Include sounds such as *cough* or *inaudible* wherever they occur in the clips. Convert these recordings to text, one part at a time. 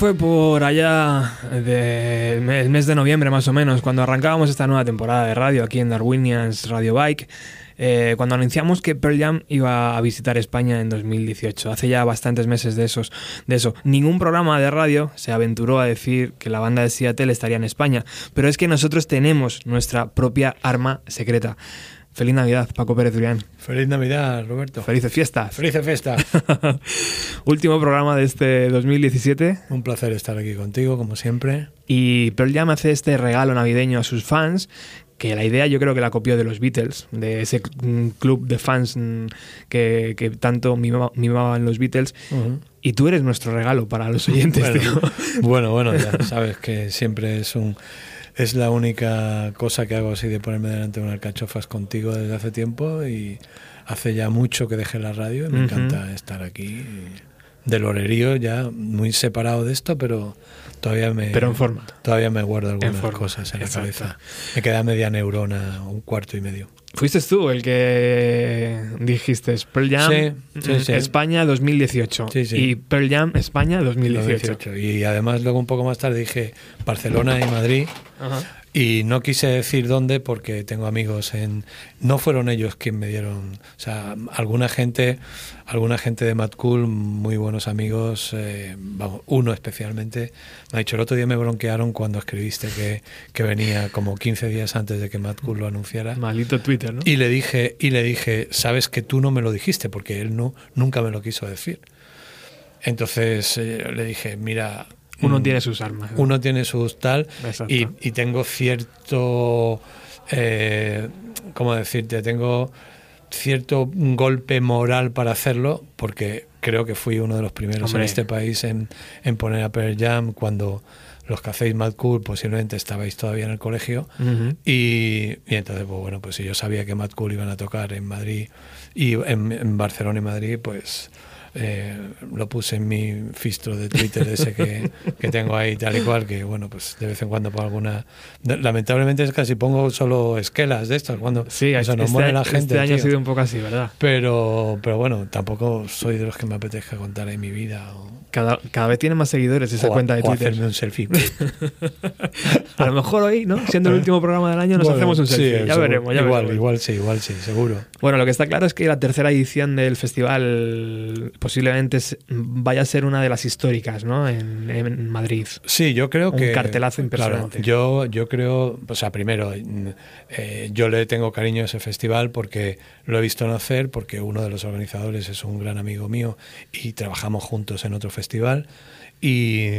fue por allá del mes de noviembre más o menos, cuando arrancábamos esta nueva temporada de radio aquí en Darwinians Radio Bike, eh, cuando anunciamos que Pearl Jam iba a visitar España en 2018. Hace ya bastantes meses de, esos, de eso. Ningún programa de radio se aventuró a decir que la banda de Seattle estaría en España, pero es que nosotros tenemos nuestra propia arma secreta. Feliz Navidad, Paco Pérez Durián. Feliz Navidad, Roberto. Felices fiestas. Felices fiestas. *laughs* Último programa de este 2017. Un placer estar aquí contigo, como siempre. Y Pearl Jam hace este regalo navideño a sus fans, que la idea yo creo que la copió de los Beatles, de ese mm, club de fans mm, que, que tanto mimaba- mimaban los Beatles. Ujú. Y tú eres nuestro regalo para los oyentes, tío. Bueno, bueno, ya *laughs* sabes que siempre es un es la única cosa que hago así de ponerme delante de unas cachofas contigo desde hace tiempo y hace ya mucho que dejé la radio y me encanta estar aquí del horerío ya muy separado de esto, pero todavía me Pero en forma. todavía me guardo algunas cosas en la cabeza. Me queda media neurona, un cuarto y medio. Fuiste tú el que dijiste Pearl Jam Sí, sí, mm, sí. España 2018 Sí, sí. y Pearl Jam España 2018. 18. Y además luego un poco más tarde dije Barcelona y Madrid. Ajá. Y no quise decir dónde porque tengo amigos en... No fueron ellos quien me dieron... O sea, alguna gente, alguna gente de Mad Cool, muy buenos amigos, eh, vamos, uno especialmente, me ha dicho, el otro día me bronquearon cuando escribiste que, que venía como 15 días antes de que Mad Cool lo anunciara. Malito Twitter, ¿no? Y le dije, y le dije, sabes que tú no me lo dijiste, porque él no, nunca me lo quiso decir. Entonces eh, le dije, mira, Uno mm, tiene sus armas. ¿no? uno tiene sus tal y, y tengo cierto, eh, ¿cómo decirte? Tengo cierto golpe moral para hacerlo porque creo que fui uno de los primeros Hombre. en este país en, en poner a Pearl Jam cuando los que hacéis Mad Cool posiblemente estabais todavía en el colegio. Y, y entonces, pues bueno, pues si yo sabía que Mad Cool iban a tocar en Madrid y en, en Barcelona y Madrid, pues eh, lo puse en mi fistro de Twitter ese que, que tengo ahí tal y cual, que bueno, pues de vez en cuando pongo alguna... Lamentablemente es casi pongo solo esquelas de estas, cuando Sí, o sea, nos este, muere la este gente. año ha tío. sido un poco así, ¿verdad? Pero, pero bueno, tampoco soy de los que me apetezca contar ahí mi vida o, Cada, cada vez tiene más seguidores esa o- cuenta de o Twitter. hacerme un selfie. *laughs* A lo mejor hoy, ¿no? Siendo el *laughs* último programa del año, nos Bueno, hacemos un sí, selfie. ya seguro. veremos, ya igual, veremos. igual sí, igual sí, seguro. Bueno, lo que está claro es que la tercera edición del festival posiblemente vaya a ser una de las históricas, ¿no? En, en Madrid. Sí, yo creo Un que. cartelazo impresionante. Claro, yo, yo creo, o sea, primero, eh, yo le tengo cariño a ese festival porque lo he visto nacer, porque uno de los organizadores es un gran amigo mío y trabajamos juntos en otro festival y,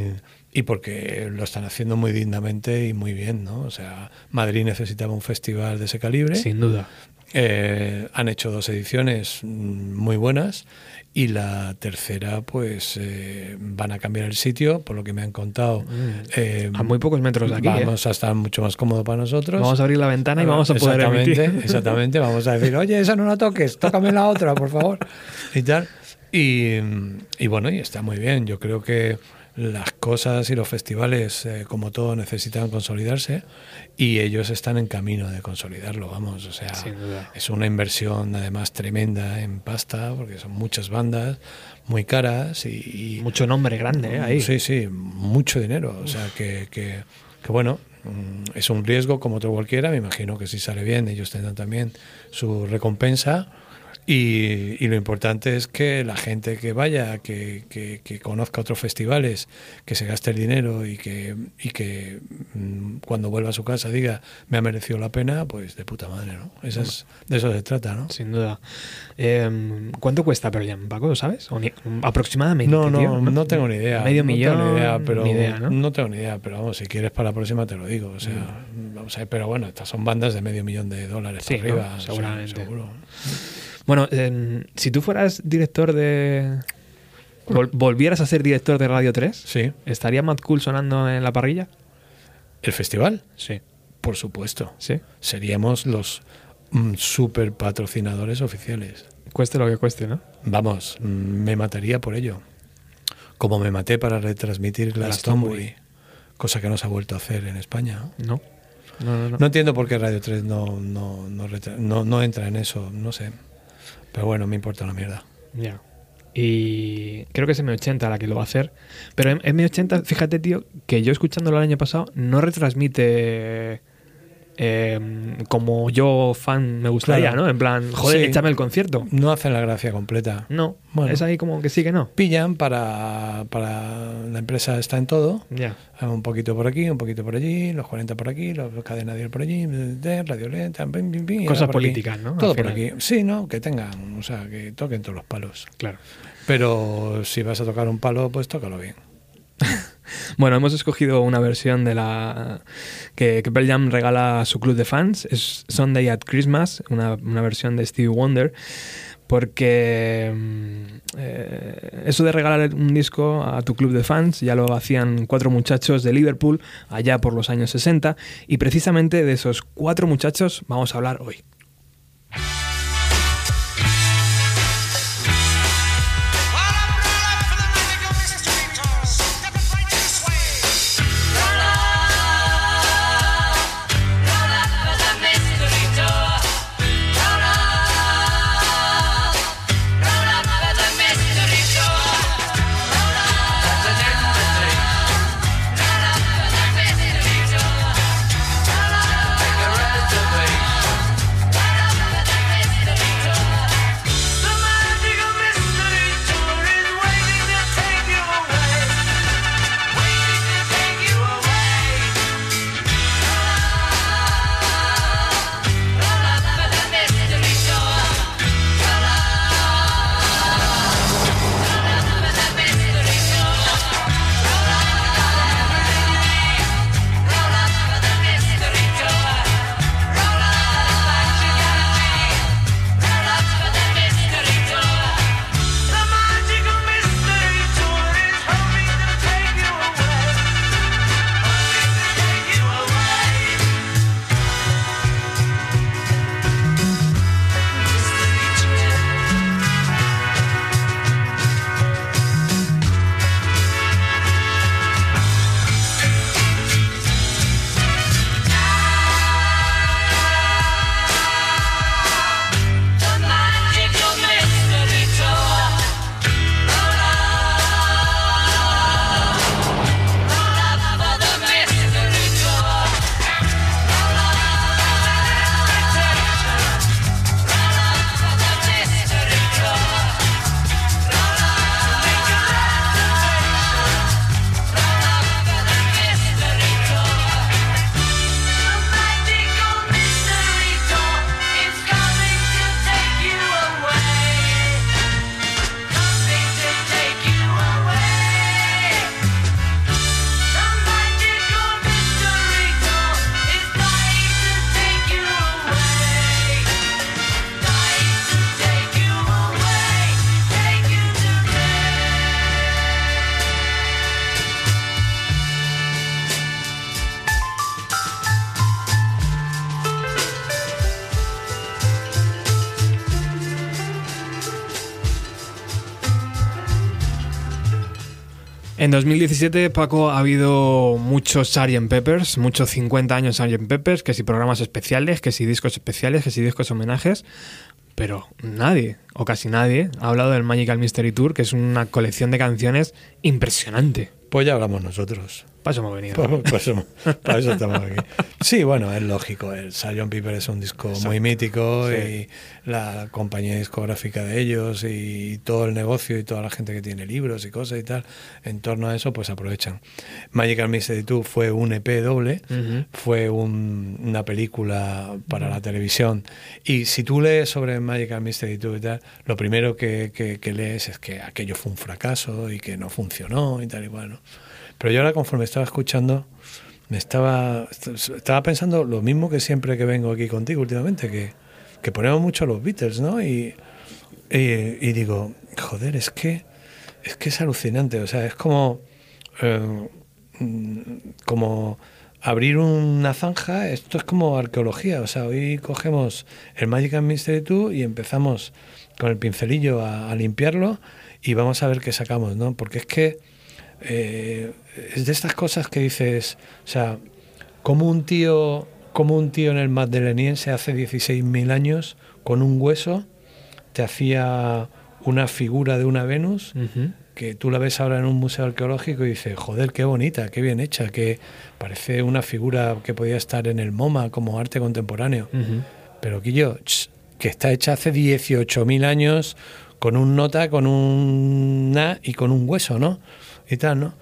y porque lo están haciendo muy dignamente y muy bien, ¿no? O sea, Madrid necesitaba un festival de ese calibre. Sin duda. Eh, han hecho dos ediciones mm, muy buenas y la tercera pues eh, van a cambiar el sitio, por lo que me han contado. eh, Mm. A muy pocos metros de aquí. ¿eh? vamos a estar mucho más cómodo para nosotros. Vamos a abrir la ventana y vamos a poder exactamente, emitir. *laughs* exactamente, vamos a decir, oye, esa no la toques, tócame la otra, por favor. Y tal. Y, y bueno, y está muy bien. Yo creo que las cosas y los festivales, eh, como todo, necesitan consolidarse y ellos están en camino de consolidarlo, vamos. O sea, es una inversión además tremenda en pasta, porque son muchas bandas muy caras y, y- Mucho nombre grande, ¿eh? Ahí. Sí, sí, mucho dinero. O sea, que, que, que bueno, mm, es un riesgo como otro cualquiera. Me imagino que si sale bien, ellos tendrán también su recompensa. Y, y lo importante es que la gente que vaya, que, que- que conozca otros festivales, que se gaste el dinero y que, y que mm, cuando vuelva a su casa diga me ha merecido la pena, pues de puta madre, ¿no? Eso es, de eso se trata, ¿no? Sin duda. Eh, ¿Cuánto cuesta Pearl Jam, Paco? ¿Lo sabes? O ni- aproximadamente. No, no, no tengo ni idea. Medio no millón. Tengo ni idea, pero ni idea, ¿no? tengo ni idea, pero vamos, si quieres para la próxima te lo digo. O sea, vamos a ver, pero bueno, estas son bandas de medio millón de dólares Sí, para arriba. ¿no? o sea, Seguramente. seguro. Bueno, eh, si tú fueras director de. vol- volvieras a ser director de Radio 3, Sí. ¿estaría Mad Cool sonando en la parrilla? ¿El festival? Sí. Por supuesto. Sí. Seríamos los mm, super patrocinadores oficiales. Cueste lo que cueste, ¿no? Vamos, mm, me mataría por ello. Como me maté para retransmitir Glastonbury. Cosa que no se ha vuelto a hacer en España. ¿no? No. No, no, no. Entiendo por qué Radio 3 no, no, no, retra- no, no entra en eso, no sé. Pero bueno, me importa una mierda. Ya. Y creo que es M80 la que lo va a hacer. Pero M- M80, fíjate, tío, que yo escuchándolo el año pasado, no retransmite eh, como yo fan me gustaría, Claro. ¿no? En plan, joder, Sí. échame el concierto. No hacen la gracia completa. No, Bueno. es ahí como que sí que no. Pillan para, para la empresa está en todo. Ya. Un poquito por aquí, un poquito por allí, los 40 por aquí, los cadena 10 por allí, de radio lenta, pim, pim, pim, Cosas aquí. políticas, ¿no? Todo por aquí. Sí, ¿no? Que tengan, o sea, que toquen todos los palos. Claro. Pero si vas a tocar un palo, pues tócalo bien. *laughs* Bueno, hemos escogido una versión de la que, que Pearl Jam regala a su club de fans. Es Sunday at Christmas, una, una versión de Stevie Wonder. Porque mm, eh, eso de regalar un disco a tu club de fans ya lo hacían cuatro muchachos de Liverpool allá por los años 60. Y precisamente de esos cuatro muchachos vamos a hablar hoy. En 2017, Paco, ha habido muchos Sgt. Peppers, muchos 50 años Sgt. Peppers, que si programas especiales, que si discos especiales, que si discos homenajes, pero nadie, o casi nadie, ha hablado del Magical Mystery Tour, que es una colección de canciones impresionante. Pues ya hablamos nosotros. Para eso hemos venido. Pues- *laughs* pues hemos- para eso estamos aquí. Sí, bueno, es lógico. El Sgt. Piper es un disco muy mítico Sí. y la compañía discográfica de ellos y todo el negocio y toda la gente que tiene libros y cosas y tal, en torno a eso, pues aprovechan. Magical Mystery Tour fue un EP doble, Ujú. fue un- una película para la televisión. Y si tú lees sobre Magical Mystery Tour y tal, lo primero que, que- que lees es que aquello fue un fracaso y que no funcionó y tal y bueno. Pero yo ahora conforme estaba escuchando, me estaba, estaba pensando lo mismo que siempre que vengo aquí contigo últimamente, que, que ponemos mucho a los Beatles, ¿no? Y, y, digo, joder, es que es que es alucinante, o sea, es como eh, mm, como abrir una zanja, esto es como arqueología, o sea, hoy cogemos el Magic and Mystery Tour y empezamos con el pincelillo a, a limpiarlo y vamos a ver qué sacamos, ¿no? Porque es que eh, es de estas cosas que dices, o sea, como un tío, como un tío en el Maddeleniense hace 16.000 años con un hueso te hacía una figura de una Venus que tú la ves ahora en un museo arqueológico y dices, joder, qué bonita, qué bien hecha, que parece una figura que podía estar en el MoMA como arte contemporáneo. Ujú. Pero Quillo, que está hecha hace 18.000 años con un nota, con un na y con un hueso, ¿no? Y tal, ¿no?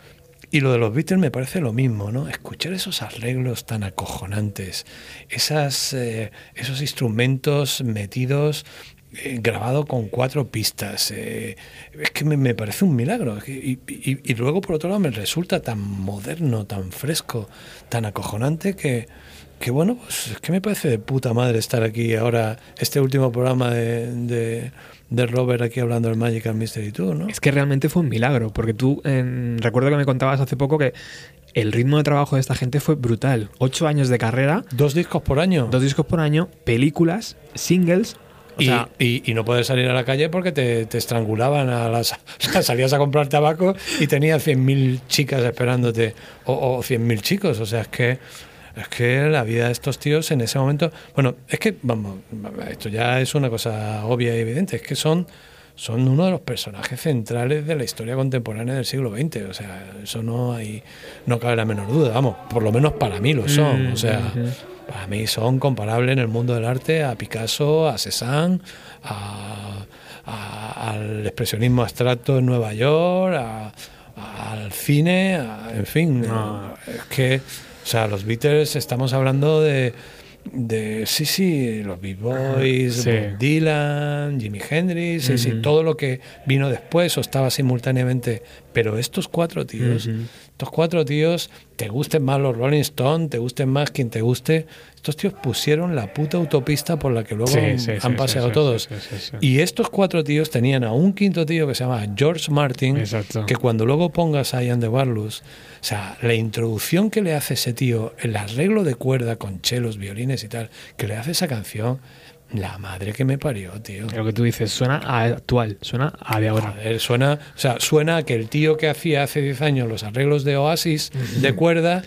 Y lo de los Beatles me parece lo mismo, ¿no? Escuchar esos arreglos tan acojonantes, esas, eh, esos instrumentos metidos eh, grabado con cuatro pistas. eh, es que me, parece un milagro. Y luego, por otro lado, me resulta tan moderno, tan fresco, tan acojonante que, que bueno, pues es que me parece de puta madre estar aquí ahora, este último programa de, de, de Robert aquí hablando del Magical Mystery Tour, ¿no? Es que realmente fue un milagro, porque tú, en- recuerdo que me contabas hace poco que el ritmo de trabajo de esta gente fue brutal. Ocho años de carrera, Dos discos por año. dos discos por año, películas, singles. O y, sea, y- y no puedes salir a la calle porque te, te estrangulaban a las *laughs* o sea, salías a comprar tabaco y tenías 100.000 chicas esperándote o, o 100.000 chicos o sea es que es que la vida de estos tíos en ese momento bueno es que vamos esto ya es una cosa obvia y evidente es que son son uno de los personajes centrales de la historia contemporánea del siglo XX o sea eso no hay no cabe la menor duda vamos por lo menos para mí lo son o sea para mí son comparables en el mundo del arte a Picasso, a Cézanne, a- a- al expresionismo abstracto en Nueva York, a- al cine, a- en fin. No. Es que, sea, los Beatles estamos hablando de, de sí, sí, los Beat Boys, Sí. Bob Dylan, Jimi Hendrix, sí, sí, todo lo que vino después o estaba simultáneamente. Pero estos cuatro tíos. Estos cuatro tíos, te gusten más los Rolling Stones, te gusten más quien te guste, estos tíos pusieron la puta autopista por la que luego Sí, sí, han sí, paseado todos. Y estos cuatro tíos tenían a un quinto tío que se llama George Martin, Exacto. que cuando luego pongas a Ian de Barlus, o sea, la introducción que le hace ese tío, el arreglo de cuerda con chelos, violines y tal, que le hace esa canción, la madre que me parió, tío. lo que tú dices suena a actual, suena a de ahora. Joder, suena, o sea, suena a que el tío que hacía hace 10 años los arreglos de Oasis de cuerda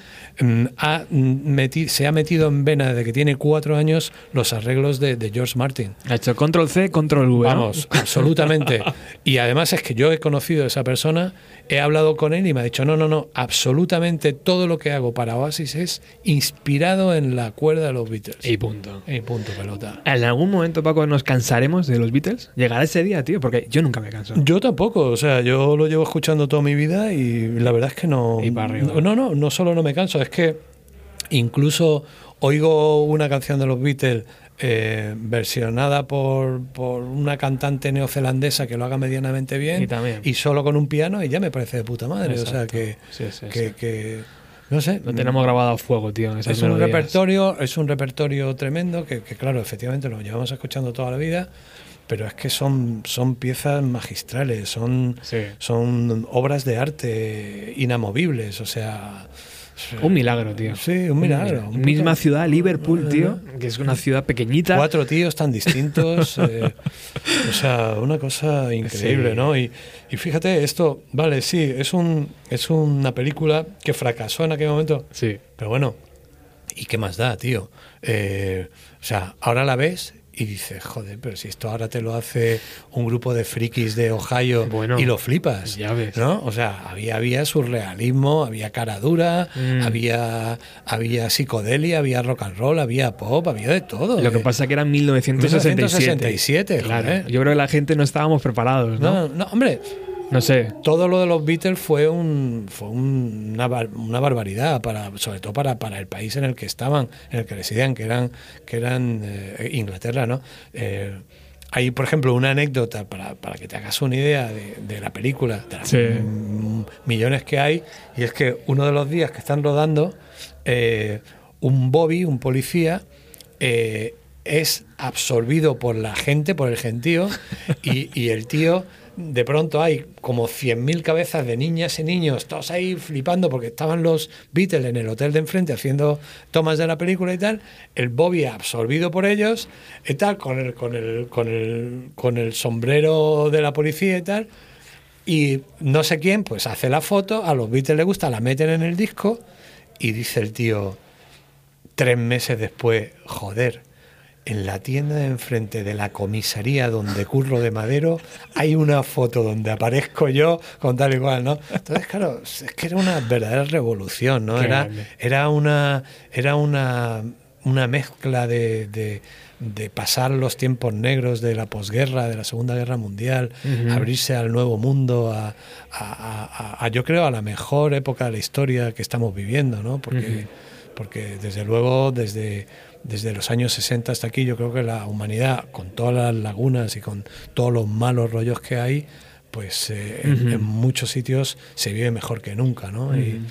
ha, mm, meti- se ha metido en vena de que tiene cuatro años los arreglos de, de George Martin. Ha hecho control C, control V. ¿no? Vamos, absolutamente. *laughs* Y además es que yo he conocido a esa persona, he hablado con él y me ha dicho, no, no, no, absolutamente todo lo que hago para Oasis es inspirado en la cuerda de los Beatles. Y punto. Y punto, pelota. ¿En algún momento, Paco, nos cansaremos de los Beatles? ¿Llegará ese día, tío? Porque yo nunca me canso. Yo tampoco, o sea, yo lo llevo escuchando toda mi vida y la verdad es que no. Y para arriba. No, no, no solo no me canso, es que incluso oigo una canción de los Beatles eh, versionada por, por una cantante neozelandesa que lo haga medianamente bien Y también. solo con un piano y ya me parece de puta madre. O sea que, Sí, sí, que, sí. que, no sé. Lo tenemos grabado a fuego, tío. en esas Es un repertorio, es un repertorio tremendo que, que, claro, efectivamente lo llevamos escuchando toda la vida, pero es que son, son piezas magistrales, son, son obras de arte inamovibles, o sea, Un milagro, tío. Sí, un milagro. un Misma ciudad, Liverpool, tío, que es una ciudad pequeñita. Cuatro tíos tan distintos. *laughs* eh, o sea, una cosa increíble, Sí. ¿no? Y, y fíjate, esto, vale, sí, es, un, es una película que fracasó en aquel momento. Sí. Pero bueno, ¿y qué más da, tío? Eh, o sea, ahora la ves y dices, joder, pero si esto ahora te lo hace un grupo de frikis de Ohio Bueno, y lo flipas. ya ves. ¿no? O sea, había, había surrealismo, había cara dura, Mm. había, había psicodelia, había rock and roll, había pop, había de todo. Lo que eh. pasa que era 1967. 1967, Claro. joder. Yo creo que la gente no estábamos preparados, ¿no? No, no, hombre, No sé. todo lo de los Beatles fue un fue un- una, una barbaridad para sobre todo para, para el país en el que estaban en el que residían que eran que eran eh, Inglaterra no Eh, hay por ejemplo una anécdota para, para que te hagas una idea de, de la película de las Sí. millones que hay y es que uno de los días que están rodando eh, un Bobby un policía eh, es absorbido por la gente, por el gentío, y, y el tío, de pronto hay como 100.000 cabezas de niñas y niños, todos ahí flipando porque estaban los Beatles en el hotel de enfrente haciendo tomas de la película y tal, el Bobby absorbido por ellos, y tal, con el, con el, con el, con el sombrero de la policía y tal, y no sé quién, pues hace la foto, a los Beatles les gusta, la meten en el disco, y dice el tío, tres meses después, joder, en la tienda de enfrente de la comisaría donde curro de Madero hay una foto donde aparezco yo con tal y cual, ¿no? Entonces, claro, es que era una verdadera revolución, ¿no? Qué Era, grande. era una era una, una mezcla de, de- de pasar los tiempos negros de la posguerra, de la Segunda Guerra Mundial, abrirse al nuevo mundo, a, a- a- a- a, yo creo, a la mejor época de la historia que estamos viviendo, ¿no? Porque, porque desde luego, desde, desde los años 60 hasta aquí, yo creo que la humanidad, con todas las lagunas y con todos los malos rollos que hay, pues eh, en- muchos sitios se vive mejor que nunca, ¿no? y,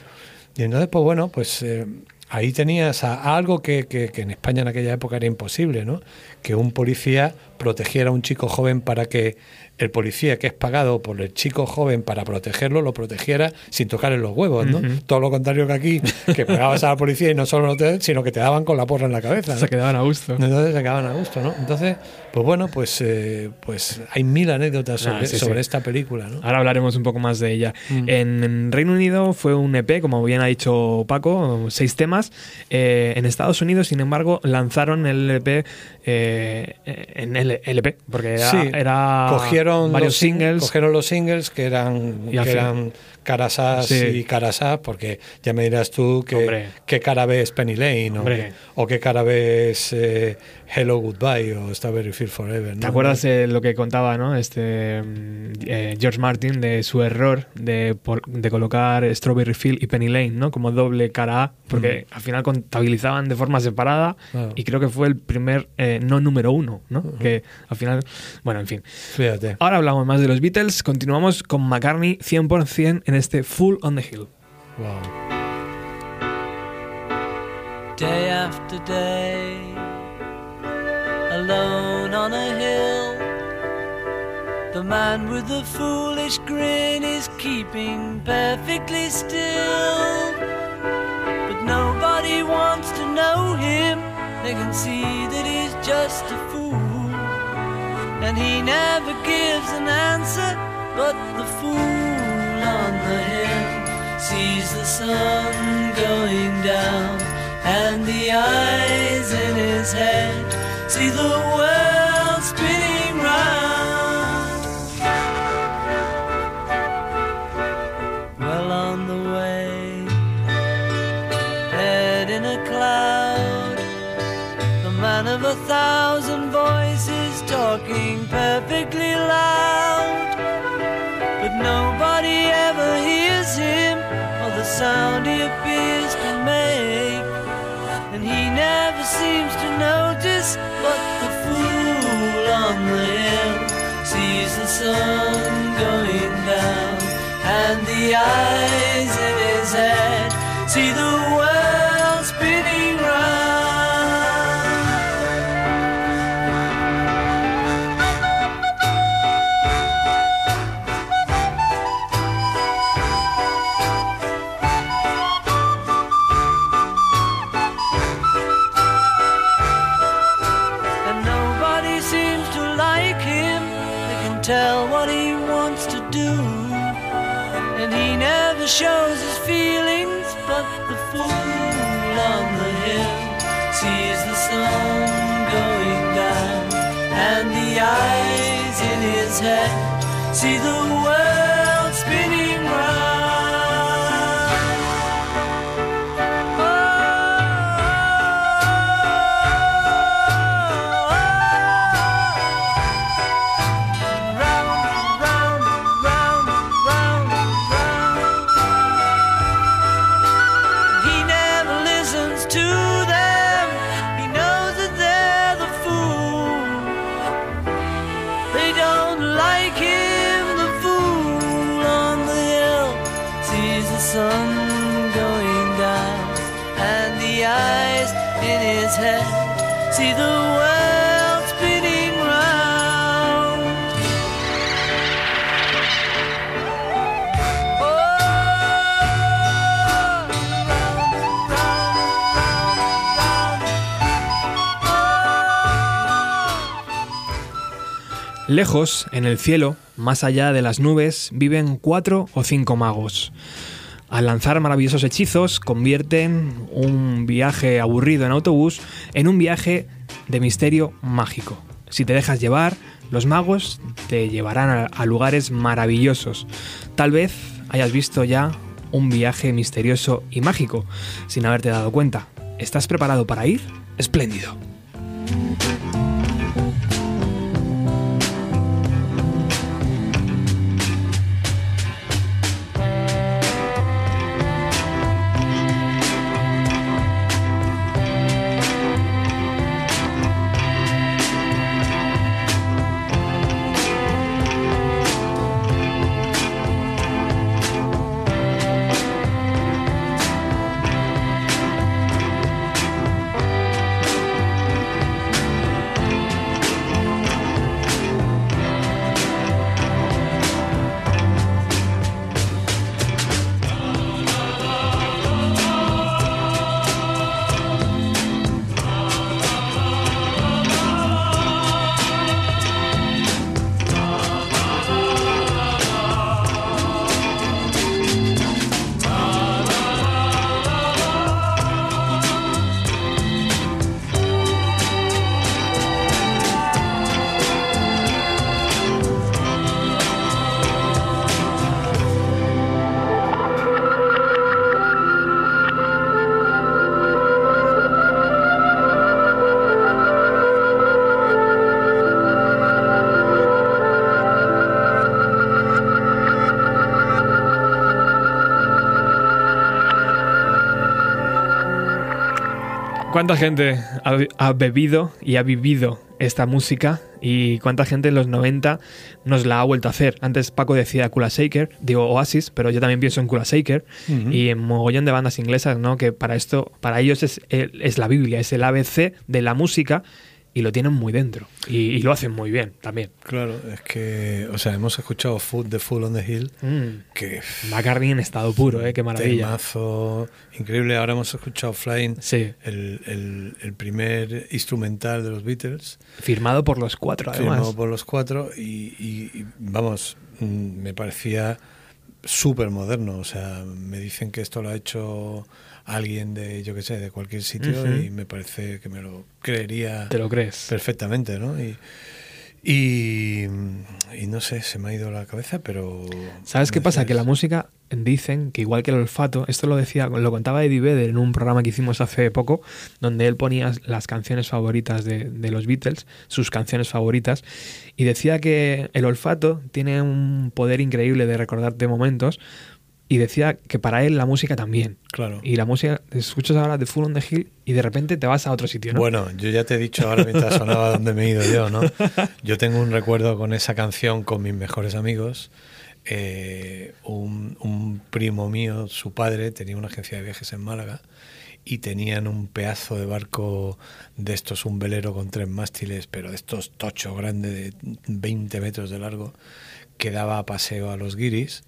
entonces, pues bueno, pues eh, ahí tenías a- a algo que, que- que en España en aquella época era imposible, ¿no? Que un policía protegiera a un chico joven para que el policía que es pagado por el chico joven para protegerlo, lo protegiera sin tocarle los huevos, ¿no? Todo lo contrario que aquí, que pegabas a la policía y no solo no te, sino que te daban con la porra en la cabeza. ¿no? Se quedaban a gusto. Entonces se quedaban a gusto, ¿no? Entonces, pues bueno, pues, eh, pues hay mil anécdotas Ah, sobre, sí, sobre sí. esta película, ¿no? Ahora hablaremos un poco más de ella. Mm. En, en Reino Unido fue un EP, como bien ha dicho Paco, seis temas. Eh, en Estados Unidos, sin embargo, lanzaron el EP eh, en el LP, porque era, Sí, era cogieron varios los sing- singles. cogieron los singles que eran que final- eran carasás Sí. y carasás porque ya me dirás tú que qué cara ves Penny Lane o, qué cara ves eh, Hello Goodbye o Strawberry Field Forever ¿no? ¿Te acuerdas de lo que contaba ¿no? este mm, eh, George Martin de su error de, por- de colocar Strawberry Field y Penny Lane ¿no? como doble cara A? Porque al final contabilizaban de forma separada Claro. y creo que fue el primer eh, no número uno, ¿no? Que al final, bueno, en fin. fíjate Ahora hablamos más de los Beatles, continuamos con McCartney 100% en este Full on the Hill. wow. day after day, alone on a hill. The man with the foolish grin is keeping perfectly still. But nobody wants to know him, they can see that he's just a fool. And he never gives an answer, but the fool on the hill sees the sun going down, and the eyes in his head see the world spinning round. Well on the way, head in a cloud, the man of a thousand voices talking perfectly loud. Him or the sound he appears to make. And he never seems to notice what the fool on the hill sees the sun going down. And the eyes in his head see the world tell what he wants to do. And he never shows his feelings, but the fool on the hill sees the sun going down, and the eyes in his head see the world Lejos, en el cielo, más allá de las nubes, viven cuatro o cinco magos. Al lanzar maravillosos hechizos, convierten un viaje aburrido en autobús en un viaje de misterio mágico. Si te dejas llevar, los magos te llevarán a, lugares maravillosos. Tal vez hayas visto ya un viaje misterioso y mágico sin haberte dado cuenta. ¿Estás preparado para ir? Espléndido. ¿Cuánta gente ha, ha bebido y ha vivido esta música? Y cuánta gente en los 90 nos la ha vuelto a hacer. Antes Paco decía Kula Shaker, digo Oasis, pero yo también pienso en Kula Shaker y en mogollón de bandas inglesas, ¿no? Que para esto, para ellos es, es la Biblia, es el ABC de la música y lo tienen muy dentro. Y, y lo hacen muy bien también. Claro, es que, o sea, hemos escuchado Food, The Fool on the Hill, Mm. que McCartney en estado puro, ¿eh? Qué maravilla. temazo increíble. Ahora hemos escuchado Flying, Sí, el, el- el primer instrumental de los Beatles, firmado por los cuatro, además. firmado por los cuatro, y, y- y, vamos, mm, me parecía súper moderno. O sea, me dicen que esto lo ha hecho alguien de, yo qué sé, de cualquier sitio, y me parece que me lo creería ¿Te lo crees? perfectamente, ¿no? Y, y, y no sé, se me ha ido la cabeza, pero... ¿Sabes qué pasa? Que la música dicen que igual que el olfato, esto lo decía, lo contaba Eddie Vedder en un programa que hicimos hace poco, donde él ponía las canciones favoritas de, de los Beatles, sus canciones favoritas, y decía que el olfato tiene un poder increíble de recordarte momentos, y decía que para él la música también. Claro. Y la música, escuchas ahora de Full on the Hill y de repente te vas a otro sitio, ¿no? Bueno, yo ya te he dicho ahora mientras sonaba *laughs* dónde me he ido yo, ¿no? Yo tengo un recuerdo con esa canción con mis mejores amigos. Eh, un, un primo mío, su padre, tenía una agencia de viajes en Málaga y tenían un pedazo de barco de estos, un velero con tres mástiles, pero de estos tochos grandes de 20 metros de largo, que daba paseo a los guiris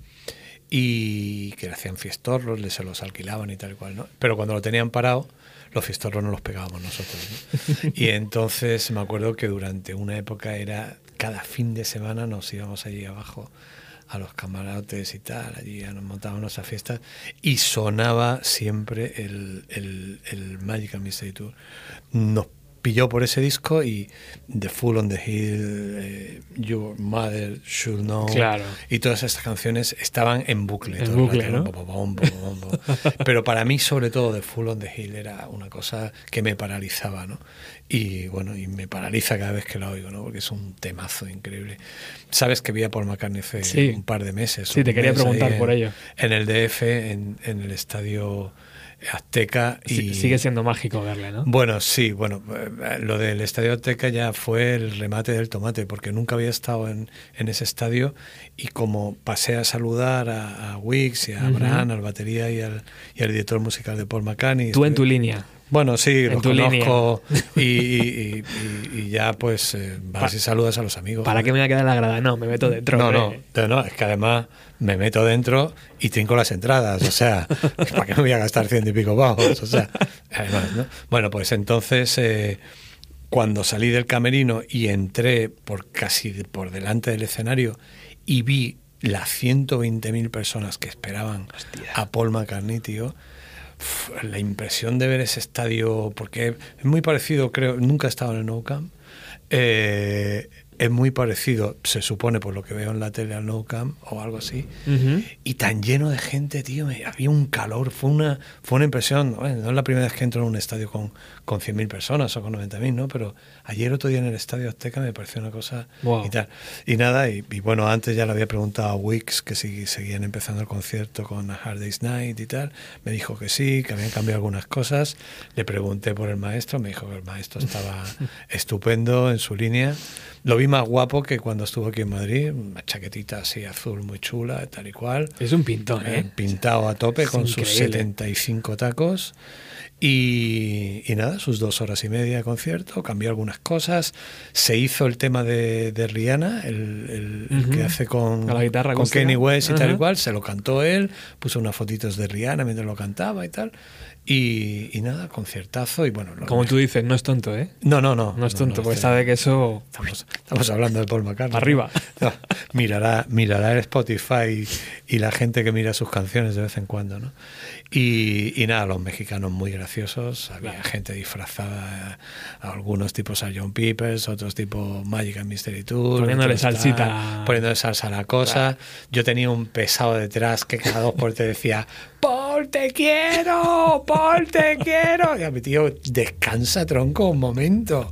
y que le hacían fiestorros, les se los alquilaban y tal y cual, ¿no? Pero cuando lo tenían parado, los fiestorros no los pegábamos nosotros, ¿no? *laughs* Y entonces me acuerdo que durante una época era cada fin de semana nos íbamos allí abajo a los camarotes y tal, allí nos montábamos a fiestas y sonaba siempre el, el, el Magical Mystery Tour. Nos pilló por ese disco y The Fool on the Hill, eh, Your Mother Should Know Claro. y todas estas canciones estaban en bucle. En bucle, ¿no? bom, bom, bom, bom, bom. *laughs* Pero para mí, sobre todo, The Fool on the Hill era una cosa que me paralizaba, ¿no? Y bueno, y me paraliza cada vez que la oigo, ¿no? Porque es un temazo increíble. Sabes que vi a Paul McCartney hace Sí. un par de meses. Sí, te quería preguntar en- por ello. En el DF, en, en el estadio Azteca. Y, Sí- Sigue siendo mágico verle, ¿no? bueno, sí, bueno, eh, lo del Estadio Azteca ya fue el remate del tomate, porque nunca había estado en, en ese estadio y como pasé a saludar a, a Wix y a. Abraham, al batería y al, y al director musical de Paul McCartney. Tú en tu línea. Bueno, sí, en lo conozco *laughs* y, y- y- y ya pues eh, vas Pa- y saludas a los amigos. ¿Para qué me voy a quedar en la grada? No, me meto dentro. No, no, no, es que además me meto dentro y trinco las entradas, o sea, *laughs* ¿para qué me voy a gastar ciento y pico pavos? O sea, además, ¿no? Bueno, pues entonces, eh, cuando salí del camerino y entré por casi por delante del escenario y vi las 120.000 personas que esperaban a Paul McCartney, tío, la impresión de ver ese estadio, porque es muy parecido, creo, nunca he estado en el Nou Camp, eh, es muy parecido, se supone por lo que veo en la tele al Nou Camp o algo así, y tan lleno de gente, tío, me- había un calor, fue una, fue una impresión, bueno, no es la primera vez que entro en un estadio con, con 100.000 personas o con 90.000, ¿no? Pero ayer otro día en el Estadio Azteca me pareció una cosa Wow. y tal. Y nada, y, y bueno, antes ya le había preguntado a Wix que si seguían empezando el concierto con A Hard Day's Night y tal, me dijo que sí, que habían cambiado algunas cosas, le pregunté por el maestro, me dijo que el maestro estaba *laughs* estupendo en su línea, lo vi más guapo que cuando estuvo aquí en Madrid, una chaquetita así azul muy chula, tal y cual. Es un pintón, Eh, ¿eh? pintado a tope Es con sus increíble. 75 tacos. Y, y nada, sus dos horas y media de concierto, cambió algunas cosas. Se hizo el tema de, de Rihanna, el, el- el que hace con, la guitarra con acústica. Kanye West y tal y cual. Se lo cantó él, puso unas fotitos de Rihanna mientras lo cantaba y tal. Y, y nada, conciertazo. Y bueno, lo- Como tú dices, no es tonto, ¿eh? No, no, no. No es tonto, no, porque sí. sabe que eso... Estamos, estamos hablando de Paul McCartney. Arriba. *laughs* No, mirará, mirará el Spotify y, y la gente que mira sus canciones de vez en cuando, ¿no? Y, y nada, los mexicanos muy graciosos. Había gente disfrazada, algunos tipos a John Peepers, otros tipo Magic and Mystery Tour. Poniéndole tal, salsita. Poniéndole salsa a la cosa. Yo tenía un pesado detrás que cada dos por te decía, *laughs* Paul, te quiero, Paul, te quiero. Y a mi tío, descansa, tronco, un momento.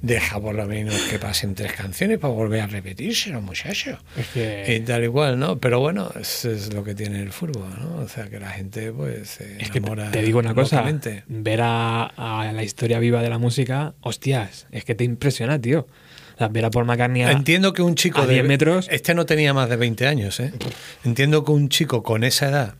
Deja por lo menos que pasen tres canciones para volver a repetírselo, muchacho. Es que- Y tal y cual, ¿no? Pero bueno, eso es lo que tiene el fútbol, ¿no? O sea, que la gente, pues, se Es que te, enamora te digo una cosa, ver a, a la historia viva de la música, hostias, es que te impresiona, tío. O sea, ver a Paul McCartney a- Entiendo que un chico a de 10 metros. Este no tenía más de 20 años, ¿eh? Entiendo que un chico con esa edad,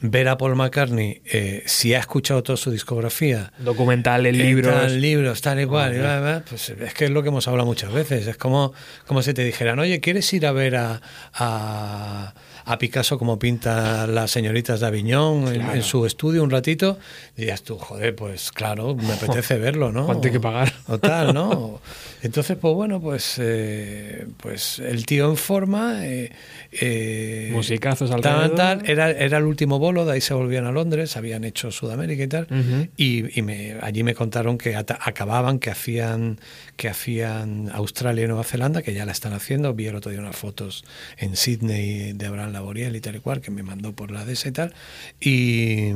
ver a Paul McCartney, eh, si ha escuchado toda su discografía, documentales, eh, libros... tal, libros, tal y cual, y bla, bla, pues es que es lo que hemos hablado muchas veces. Es como, como si te dijeran, oye, ¿quieres ir a ver a, a, a Picasso como pinta las señoritas de Aviñón en, Claro. en su estudio un ratito? Dirías tú, joder, pues claro, me apetece *laughs* verlo, ¿no? ¿Cuánto hay que pagar? O tal, ¿no? Entonces, pues bueno, pues, eh, pues el tío en forma. Eh, eh, Musicazos tal, alrededor. tal, era, era el último bolo, de ahí se volvían a Londres, habían hecho Sudamérica y tal. Ujú. Y, y me, allí me contaron que acababan, que hacían, que hacían Australia y Nueva Zelanda, que ya la están haciendo. Vi el otro día unas fotos en Sydney de Abraham Laboriel y tal y cual, que me mandó por la DESA y tal. Y,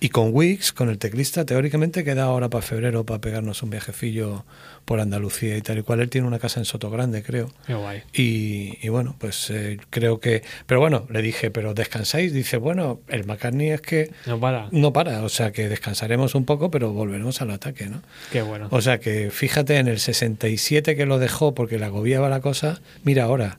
y con Wix, con el teclista, teóricamente queda ahora para febrero para pegarnos un viajecillo por Andalucía y tal y cual. Él tiene una casa en Sotogrande, creo. Qué guay. Y, y bueno, pues eh, creo que... Pero bueno, le dije, pero descansáis. Dice, bueno, el McCartney es que No para. no para, o sea que descansaremos un poco, pero volveremos al ataque, ¿no? Qué bueno. O sea que fíjate en el 67 que lo dejó porque le agobiaba la cosa, mira ahora,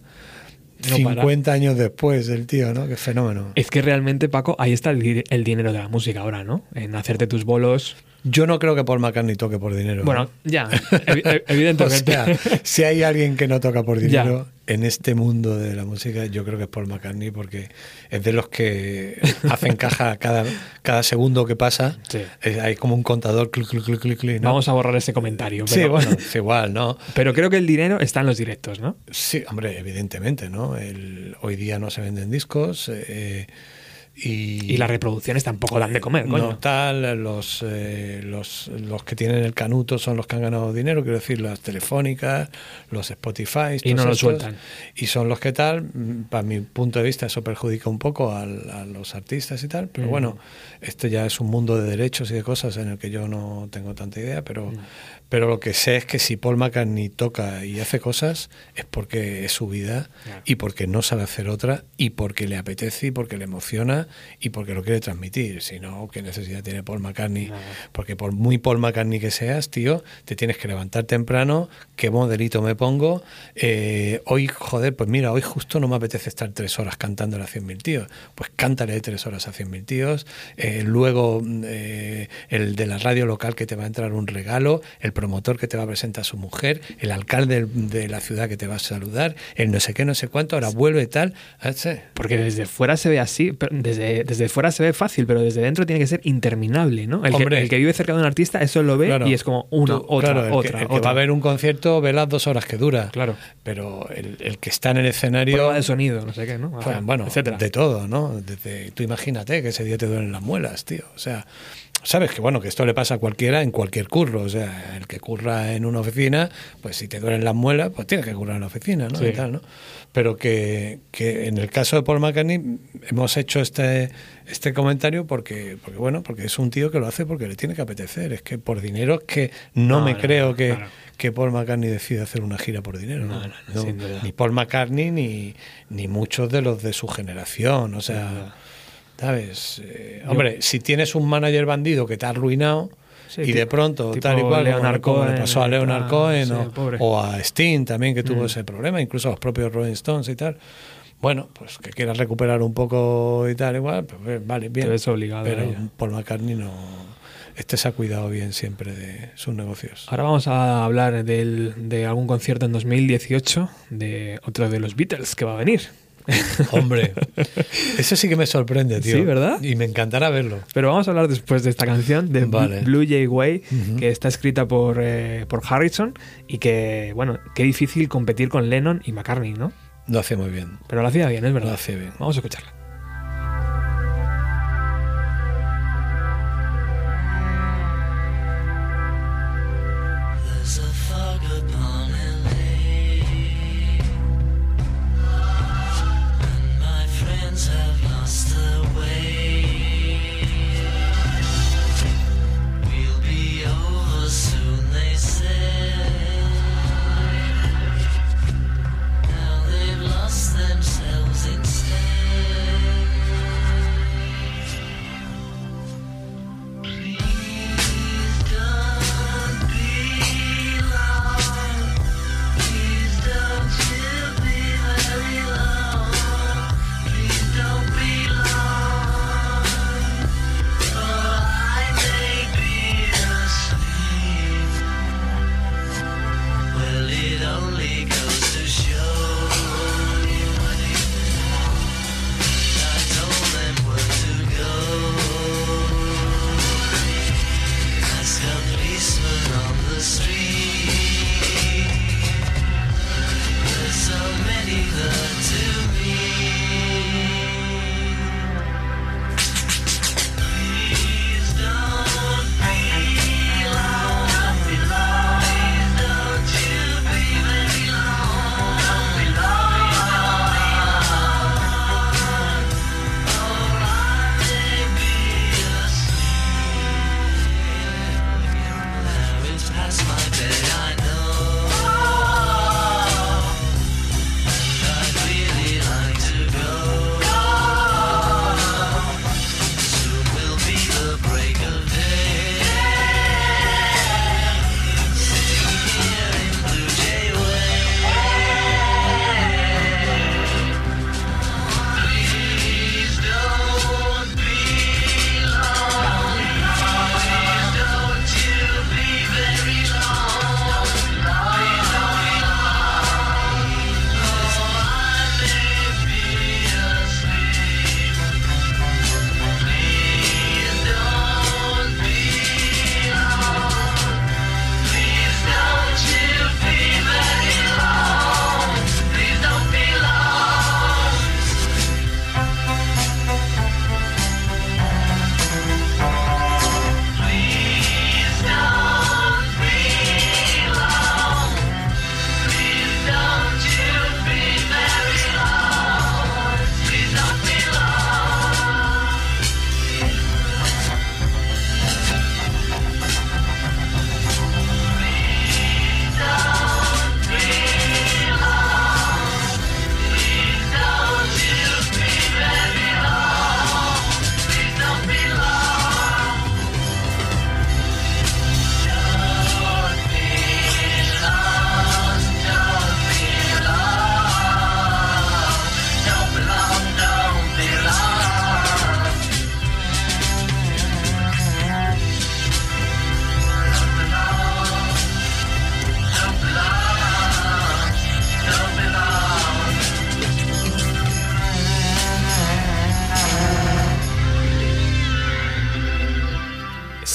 No para. 50 años después del tío, ¿no? Qué fenómeno. Es que realmente, Paco, ahí está el, el dinero de la música ahora, ¿no? En hacerte tus bolos. Yo no creo que Paul McCartney toque por dinero. Bueno, ¿no? ya, *laughs* o evidentemente. sea, si hay alguien que no toca por dinero, en este mundo de la música, yo creo que es Paul McCartney porque es de los que hacen caja cada, cada segundo que pasa. Sí. Hay como un contador, clic, clic, clic, clic. Vamos a borrar ese comentario. Sí, pero- bueno, es igual, ¿no? Pero creo que el dinero está en los directos, ¿no? Sí, hombre, evidentemente, ¿no? El- hoy día no se venden discos eh, y, Y las reproducciones tampoco dan de comer, coño. No tal, los, eh, los, los que tienen el canuto son los que han ganado dinero, quiero decir, las telefónicas, los Spotify. Y no lo sueltan. Y son los que tal, mm, para mi punto de vista, eso perjudica un poco al- a, los artistas y tal, pero Mm. bueno, este ya es un mundo de derechos y de cosas en el que yo no tengo tanta idea, pero, Mm. pero lo que sé es que si Paul McCartney toca y hace cosas es porque es su vida Claro. y porque no sabe hacer otra y porque le apetece y porque le emociona y porque lo quiere transmitir. Si no, ¿qué necesidad tiene Paul McCartney? Nada. Porque por muy Paul McCartney que seas, tío, te tienes que levantar temprano, qué modelito me pongo. Eh, hoy, joder, pues mira, hoy justo no me apetece estar tres horas cantándole a 100.000 tíos. Pues cántale tres horas a 100.000 tíos. Eh, luego eh, el de la radio local que te va a entrar un regalo, el promotor que te va a presentar a su mujer, el alcalde de la ciudad que te va a saludar, el no sé qué, no sé cuánto, ahora vuelve y tal. Porque desde fuera se ve así, pero desde, desde fuera se ve fácil, pero desde dentro tiene que ser interminable, ¿no? El, que, el que vive cerca de un artista eso lo ve Claro. y es como una, otra, claro, el que- otra, el que, otra. va a ver un concierto ve las dos horas que dura. Claro. Pero el, el que está en el escenario. Prueba de sonido, no sé qué, ¿no? O Pues, bueno, etcétera. de todo, ¿no? Desde, tú imagínate que ese día te duelen las muelas, tío. O sea, sabes que bueno, que esto le pasa a cualquiera en cualquier curro. O sea, el que curra en una oficina, pues si te duelen las muelas, pues tienes que currar en la oficina, ¿no? Sí. Y tal, ¿no? Pero que, que en el caso de Paul McCartney hemos hecho este, este comentario porque, porque, bueno, porque es un tío que lo hace porque le tiene que apetecer. Es que por dinero es que no, No, me no, creo no, que, que Paul McCartney decide hacer una gira por dinero. No. Ni Paul McCartney ni, ni muchos de los de su generación. O sea, ¿sabes? Eh, hombre, si tienes un manager bandido que te ha arruinado Sí, y de pronto, tal y cual, Leonard como le Cohen, pasó a Leonard ah, Cohen o, a Sting también, que tuvo Mm. ese problema, incluso a los propios Rolling Stones y tal. Bueno, pues que quieras recuperar un poco y tal, igual, pues eh, vale, bien. Te ves obligado Pero. Paul McCartney no. Este se ha cuidado bien siempre de sus negocios. Ahora vamos a hablar del- de algún concierto en 2018 de otro de los Beatles que va a venir. *laughs* Hombre, eso sí que me sorprende, tío. Sí, ¿verdad? Y me encantará verlo. Pero vamos a hablar después de esta canción de Vale. Blue Jay Way, que está escrita por, eh, por Harrison y que, bueno, qué difícil competir con Lennon y McCartney, ¿no? Lo hace muy bien. Pero lo hacía bien, es Lo verdad. hace bien. Vamos a escucharla.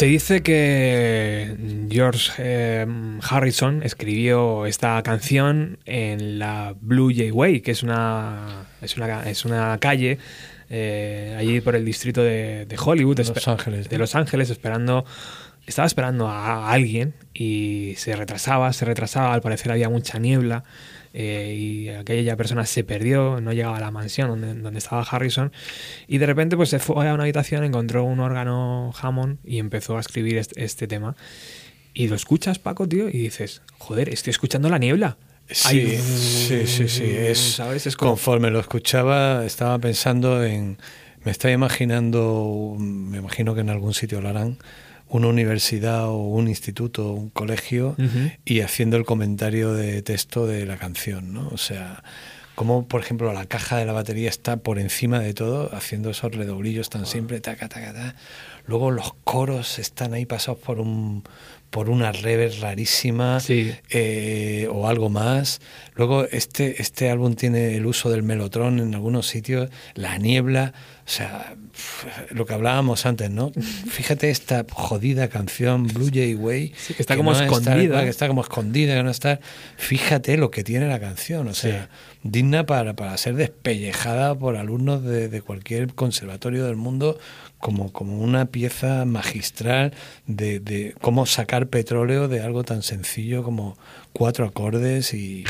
Se dice que George eh, Harrison escribió esta canción en la Blue Jay Way, que es una, es una, es una calle eh, allí por el distrito de, de Hollywood, Los espe- Ángeles, de. Los Ángeles, esperando, estaba esperando a alguien y se retrasaba, se retrasaba, al parecer había mucha niebla eh, y aquella persona se perdió, no llegaba a la mansión donde, donde estaba Harrison y de repente pues se fue a una habitación, encontró un órgano Hammond y empezó a escribir este, este tema. Y lo escuchas, Paco, tío, y dices, joder, estoy escuchando la niebla. Sí, Ay, sí, sí, sí. Es, ¿sabes? Es como- Conforme lo escuchaba, estaba pensando en. Me estaba imaginando, me imagino que en algún sitio lo harán, una universidad o un instituto o un colegio Ujú. y haciendo el comentario de texto de la canción, ¿no? O sea, como por ejemplo la caja de la batería está por encima de todo, haciendo esos redoblillos tan simples, taca, taca, taca. Luego los coros están ahí pasados por un por una reverb rarísima Sí. eh, o algo más. Luego este, este álbum tiene el uso del melotron en algunos sitios, la niebla, o sea, lo que hablábamos antes, ¿no? Fíjate esta jodida canción Blue Jay Way. Sí, que está como no escondida. que está como escondida, que no está. Fíjate lo que tiene la canción, o sea, digna para, para ser despellejada por alumnos de, de cualquier conservatorio del mundo como, como una pieza magistral de, de cómo sacar petróleo de algo tan sencillo como cuatro acordes y,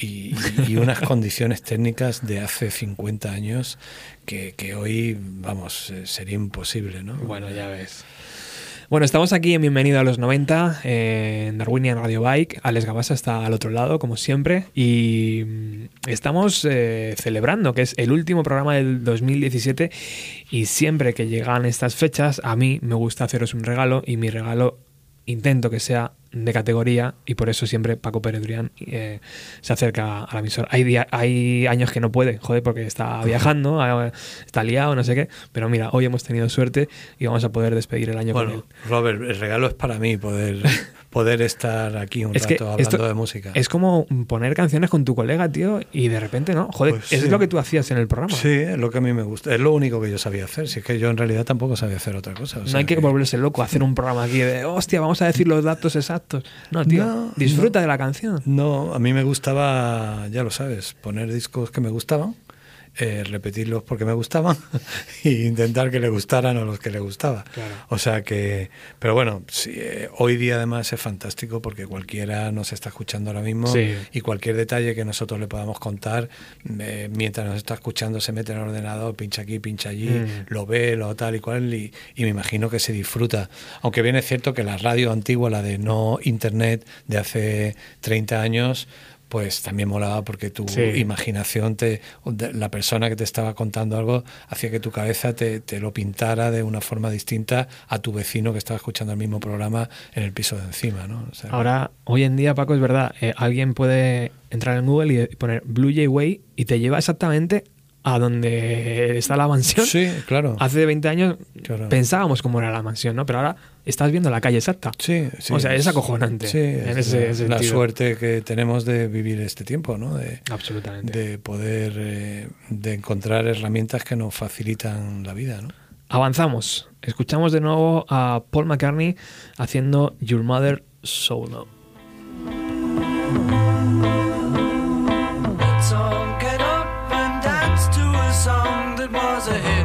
y, unas condiciones técnicas de hace 50 años que, hoy, vamos, eh, sería imposible, ¿no? Bueno, ya ves. Bueno, estamos aquí en Bienvenido a los 90 eh, en Darwinian Radio Bike. Alex Gabasa está al otro lado, como siempre. Y mm, estamos eh, celebrando que es el último programa del 2017. Y siempre que llegan estas fechas, a mí me gusta haceros un regalo. Y mi regalo intento que sea de categoría y por eso siempre Paco Pérez eh, se acerca a la emisora. Hay, día- hay años que no puede, joder, porque está viajando, eh, está liado, no sé qué, pero mira, hoy hemos tenido suerte y vamos a poder despedir el año con él. Bueno, Robert, el regalo es para mí poder, *laughs* poder estar aquí un Es que rato hablando esto de música. Es como poner canciones con tu colega, tío, y de repente, ¿no? Joder, Pues sí. es lo que tú hacías en el programa. Sí, es lo que a mí me gusta. Es lo único que yo sabía hacer. Si es que yo en realidad tampoco sabía hacer otra cosa. o no hay que, volverse loco, hacer un programa aquí de, hostia, vamos a decir los datos exactos. No, tío, No, disfruta de la canción. No, a mí me gustaba, ya lo sabes, poner discos que me gustaban, eh, repetirlos porque me gustaban *laughs* e intentar que le gustaran a los que le gustaba. Claro. O sea que, pero bueno, sí, eh, hoy día además es fantástico porque cualquiera nos está escuchando ahora mismo Sí. y cualquier detalle que nosotros le podamos contar, eh, mientras nos está escuchando se mete en el ordenador, pincha aquí, pincha allí, Mm. lo ve, lo tal y cual, y, y me imagino que se disfruta. Aunque bien es cierto que la radio antigua, la de no internet de hace 30 años, pues también molaba porque tu Sí. imaginación, te, la persona que te estaba contando algo, hacía que tu cabeza te, te lo pintara de una forma distinta a tu vecino que estaba escuchando el mismo programa en el piso de encima. ¿no? O sea, Ahora, hoy en día, Paco, es verdad, eh, alguien puede entrar en Google y poner Blue Jay Way y te lleva exactamente a donde está la mansión. sí, claro. Hace 20 años Claro. pensábamos cómo era la mansión, ¿no? Pero ahora estás viendo la calle exacta. Sí, sí. O sea, es acojonante Sí, en es ese la suerte que tenemos de vivir este tiempo, ¿no? De, Absolutamente. de poder eh, de encontrar herramientas que nos facilitan la vida, ¿no? Avanzamos. Escuchamos de nuevo a Paul McCartney haciendo Your Mother Solo. miles ahead.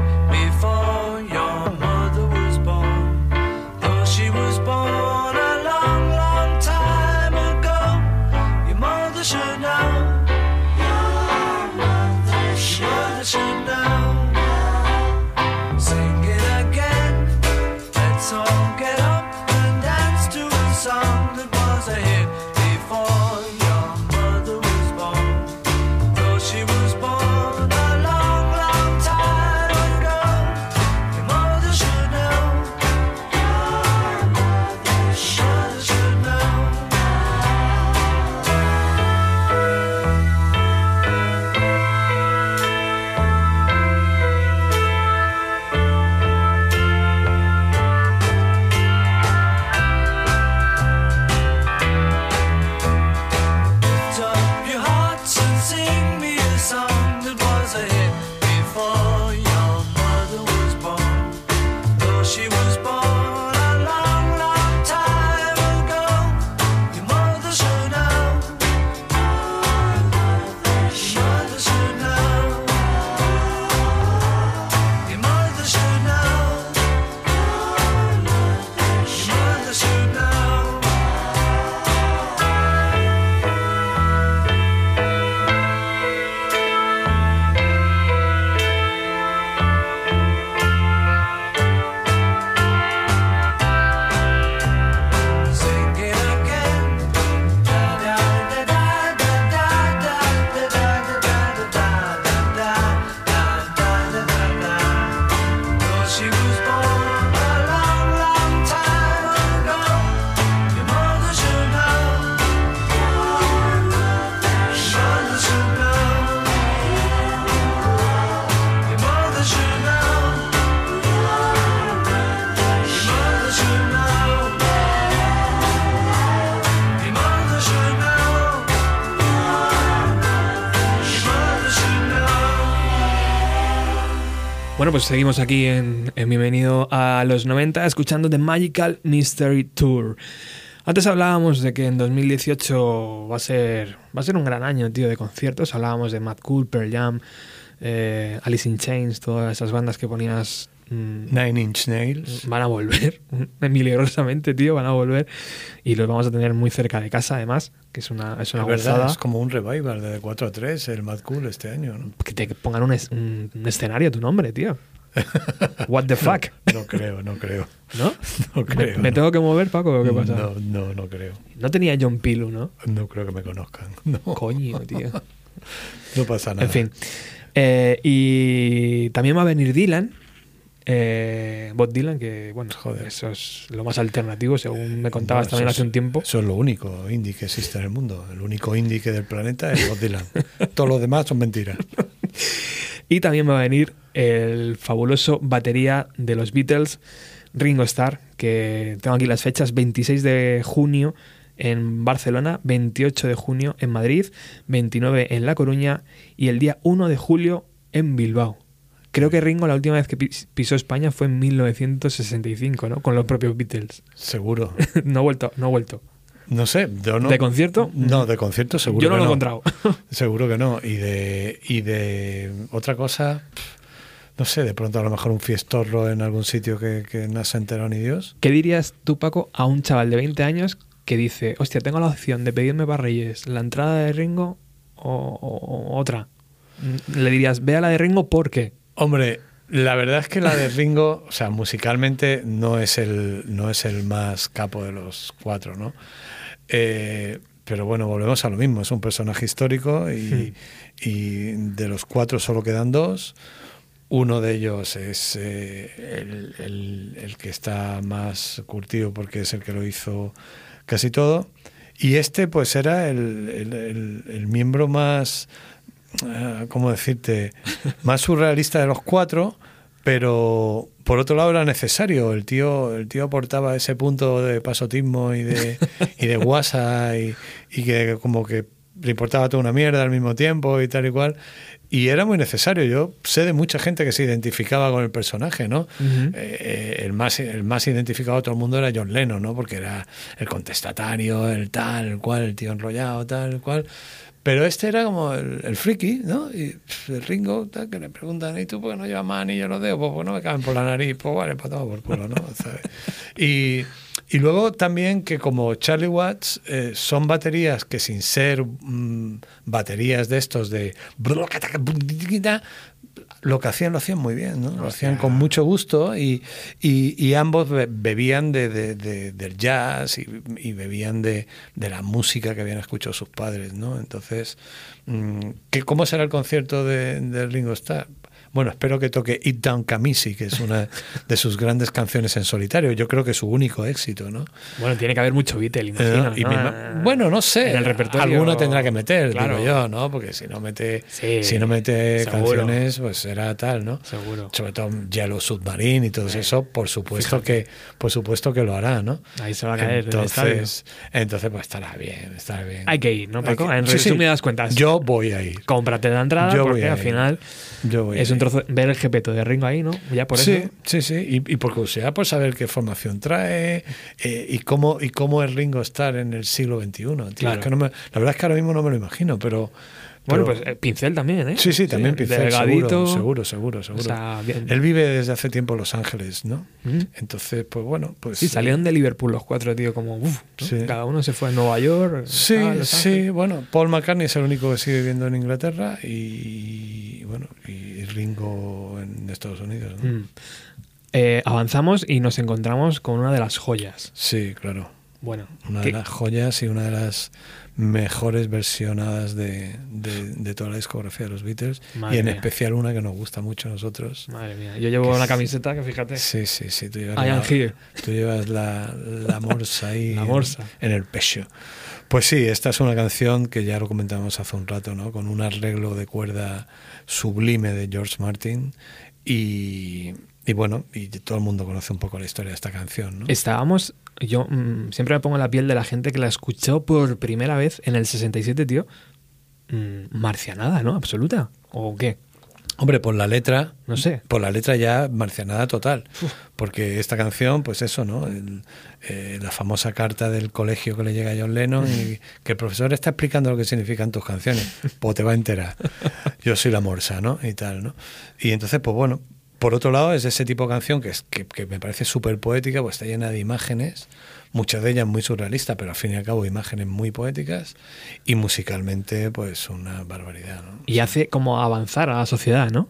Pues seguimos aquí en, en Bienvenido a los 90 escuchando The Magical Mystery Tour. Antes hablábamos de que en 2018 va a ser, va a ser un gran año, tío, de conciertos. Hablábamos de Mad Cool, Jam, eh, Alice in Chains, todas esas bandas que ponías Nine Inch Nails. van a volver, *laughs* milagrosamente, tío, van a volver. Y los vamos a tener muy cerca de casa, además, que es una, es una Es verdad, es como un revival de 4 a 3, el Mad Cool este año, ¿no? Que te pongan un, es- un- un escenario a tu nombre, tío. *laughs* What the fuck, No creo, no creo. ¿no? No ¿Me, creo. me no. tengo que mover, Paco, o qué pasa? No, no, no creo. No tenía John Pilu, ¿no? No creo que me conozcan. *laughs* No, Coño, tío. no pasa nada. En fin. Eh, y también va a venir Dylan. Eh, Bob Dylan, que bueno, Joder. eso es lo más alternativo, según me contabas No, también hace un tiempo. Eso es lo único indie que existe en el mundo. El único indie que del planeta es Bob Dylan. Todos los demás son mentiras. *laughs* Y también va a venir el fabuloso batería de los Beatles, Ringo Starr, que tengo aquí las fechas, 26 de junio en Barcelona, 28 de junio en Madrid, 29 en La Coruña y el día 1 de julio en Bilbao. Creo que Ringo la última vez que pis- pisó España fue en 1965, ¿no? Con los propios Beatles. Seguro. *laughs* no ha vuelto, no ha vuelto. No sé, yo no. ¿De concierto? No, de concierto seguro. Yo no que lo he encontrado. *laughs* Seguro que no. Y de, y de otra cosa, no sé, de pronto a lo mejor un fiestorro en algún sitio que, que no se enterado ni Dios. ¿Qué dirías tú, Paco, a un chaval de 20 años que dice, hostia, tengo la opción de pedirme para Reyes la entrada de Ringo o, o- o otra? Mm, Le dirías, ve a la de Ringo porque. Hombre, la verdad es que la de Ringo, o sea, musicalmente no es el, no es el más capo de los cuatro, ¿no? Eh, pero bueno, volvemos a lo mismo, es un personaje histórico y, y de los cuatro solo quedan dos. Uno de ellos es eh, el, el- el que está más curtido porque es el que lo hizo casi todo. Y este pues era el, miembro más, ¿cómo decirte?, más surrealista de los cuatro, pero por otro lado era necesario. El tío, el tío aportaba ese punto de pasotismo y de, *laughs* y de guasa y, y que como que le importaba toda una mierda al mismo tiempo y tal y cual. Y era muy necesario. Yo sé de mucha gente que se identificaba con el personaje, ¿no? Ujú. Eh, el, más, el más identificado de todo el mundo era John Lennon, ¿no? Porque era el contestatario, el tal, el cual, el tío enrollado, tal, el cual. Pero este era como el, el friki, ¿no? Y el Ringo, que le preguntan, ¿y tú por qué no llevas más anillos los dedos? Pues, pues no me caben por la nariz, pues vale, para todo por culo, ¿no? *laughs* Y, y luego también que como Charlie Watts eh, son baterías que sin ser mm, baterías de estos de lo que hacían lo hacían muy bien, ¿no? Lo hacían con mucho gusto y, y- y ambos be- bebían de, de- de- del jazz y, y bebían de, de la música que habían escuchado sus padres, ¿no? Entonces, mm, ¿qué, ¿cómo será el concierto de, de Ringo Starr? Bueno, espero que toque It Down Kamisi, que es una de sus grandes canciones en solitario. Yo creo que es su único éxito, ¿no? Bueno, tiene que haber mucho Beatle, imagino. Eh, y ¿no? ima- bueno, no sé. En el repertorio. Alguna tendrá que meter, Claro. digo yo, ¿no? Porque si no mete, Sí, si no mete seguro. canciones, pues será tal, ¿no? Seguro. Sobre todo Yellow Submarine y todo Sí. eso, por supuesto que, por supuesto que lo hará, ¿no? Ahí se va a caer en. Entonces, entonces pues estará bien, estará bien. Hay que ir, ¿no, Paco? que- En sí, resumidas cuentas. Yo voy a ir. Cómprate la entrada Yo porque al final Yo voy es a un. Trozo. Ver el GP de Ringo ahí, ¿no? Ya por sí, eso. sí, sí. Y, y por curiosidad, por saber qué formación trae eh, y cómo y cómo es Ringo estar en el siglo XXI. tío. Claro. Es que no me- la verdad es que ahora mismo no me lo imagino, pero. Bueno, pero- pues eh, pincel también, ¿eh? Sí, sí, también Pincel, Delgadito. seguro, seguro, seguro, seguro. O sea, bien. Él vive desde hace tiempo en Los Ángeles, ¿no? Mm. Entonces, pues bueno, pues... Sí, salieron de Liverpool los cuatro, tío, como uf, ¿no? Sí. cada uno se fue a Nueva York. Sí, Los sí, bueno, Paul McCartney es el único que sigue viviendo en Inglaterra y, bueno, y Ringo en Estados Unidos, ¿no? Mm. Eh, avanzamos y nos encontramos con una de las joyas. Sí, claro. Bueno, Una que- de las joyas y una de las mejores versionadas de, de- de toda la discografía de los Beatles Madre y en mía. especial una que nos gusta mucho a nosotros. madre mía, yo llevo una camiseta que fíjate, Sí, sí, sí. Tú llevas I am la, here. tú llevas la, la morsa ahí La en- morsa. En, el pecho. Pues sí, esta es una canción que ya lo comentamos hace un rato, ¿no? Con un arreglo de cuerda sublime de George Martin y, y bueno, y todo el mundo conoce un poco la historia de esta canción, ¿no? Estábamos, yo mm, siempre me pongo en la piel de la gente que la escuchó por primera vez en el 67, tío. Mm, marcianada, ¿no? Absoluta. ¿O qué? Hombre, por la letra, No sé. por la letra ya marcianada total, porque esta canción, pues eso, ¿no? El- eh, la famosa carta del colegio que le llega a John Lennon y *laughs* que el profesor está explicando lo que significan tus canciones, pues te va a enterar. *laughs* Yo soy la morsa, ¿no? Y tal, ¿no? Y entonces, pues bueno, por otro lado es ese tipo de canción que, es, que, que me parece súper poética, pues está llena de imágenes, muchas de ellas muy surrealistas, pero al fin y al cabo imágenes muy poéticas y musicalmente, pues una barbaridad, ¿no? Y hace como avanzar a la sociedad, ¿no?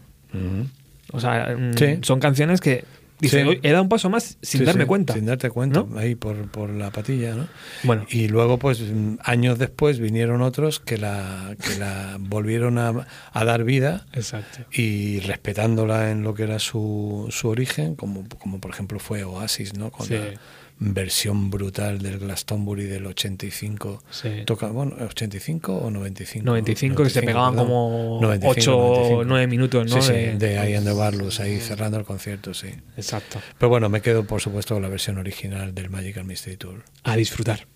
O sea, mm, Sí. son canciones que dice, Sí. "Hoy he dado un paso más sin Sí, darme sí, cuenta. Sin darte cuenta, ¿no? ahí por, por la patilla, ¿no? Bueno. Y luego, pues, años después vinieron otros que la, que la volvieron a, a dar vida Exacto. y respetándola en lo que era su, su origen, como, como por ejemplo fue Oasis, ¿no? Con Sí. la versión brutal del Glastonbury del 85. Sí. Toca, bueno, 85 o 95. 95 que se pegaban perdón. como 95, 8 o 95. 9 minutos, ¿no? Sí, sí, De- de, I and the Barlows, ahí cerrando el concierto, sí. Exacto. Pero bueno, me quedo por supuesto con la versión original del Magical Mystery Tour. A disfrutar.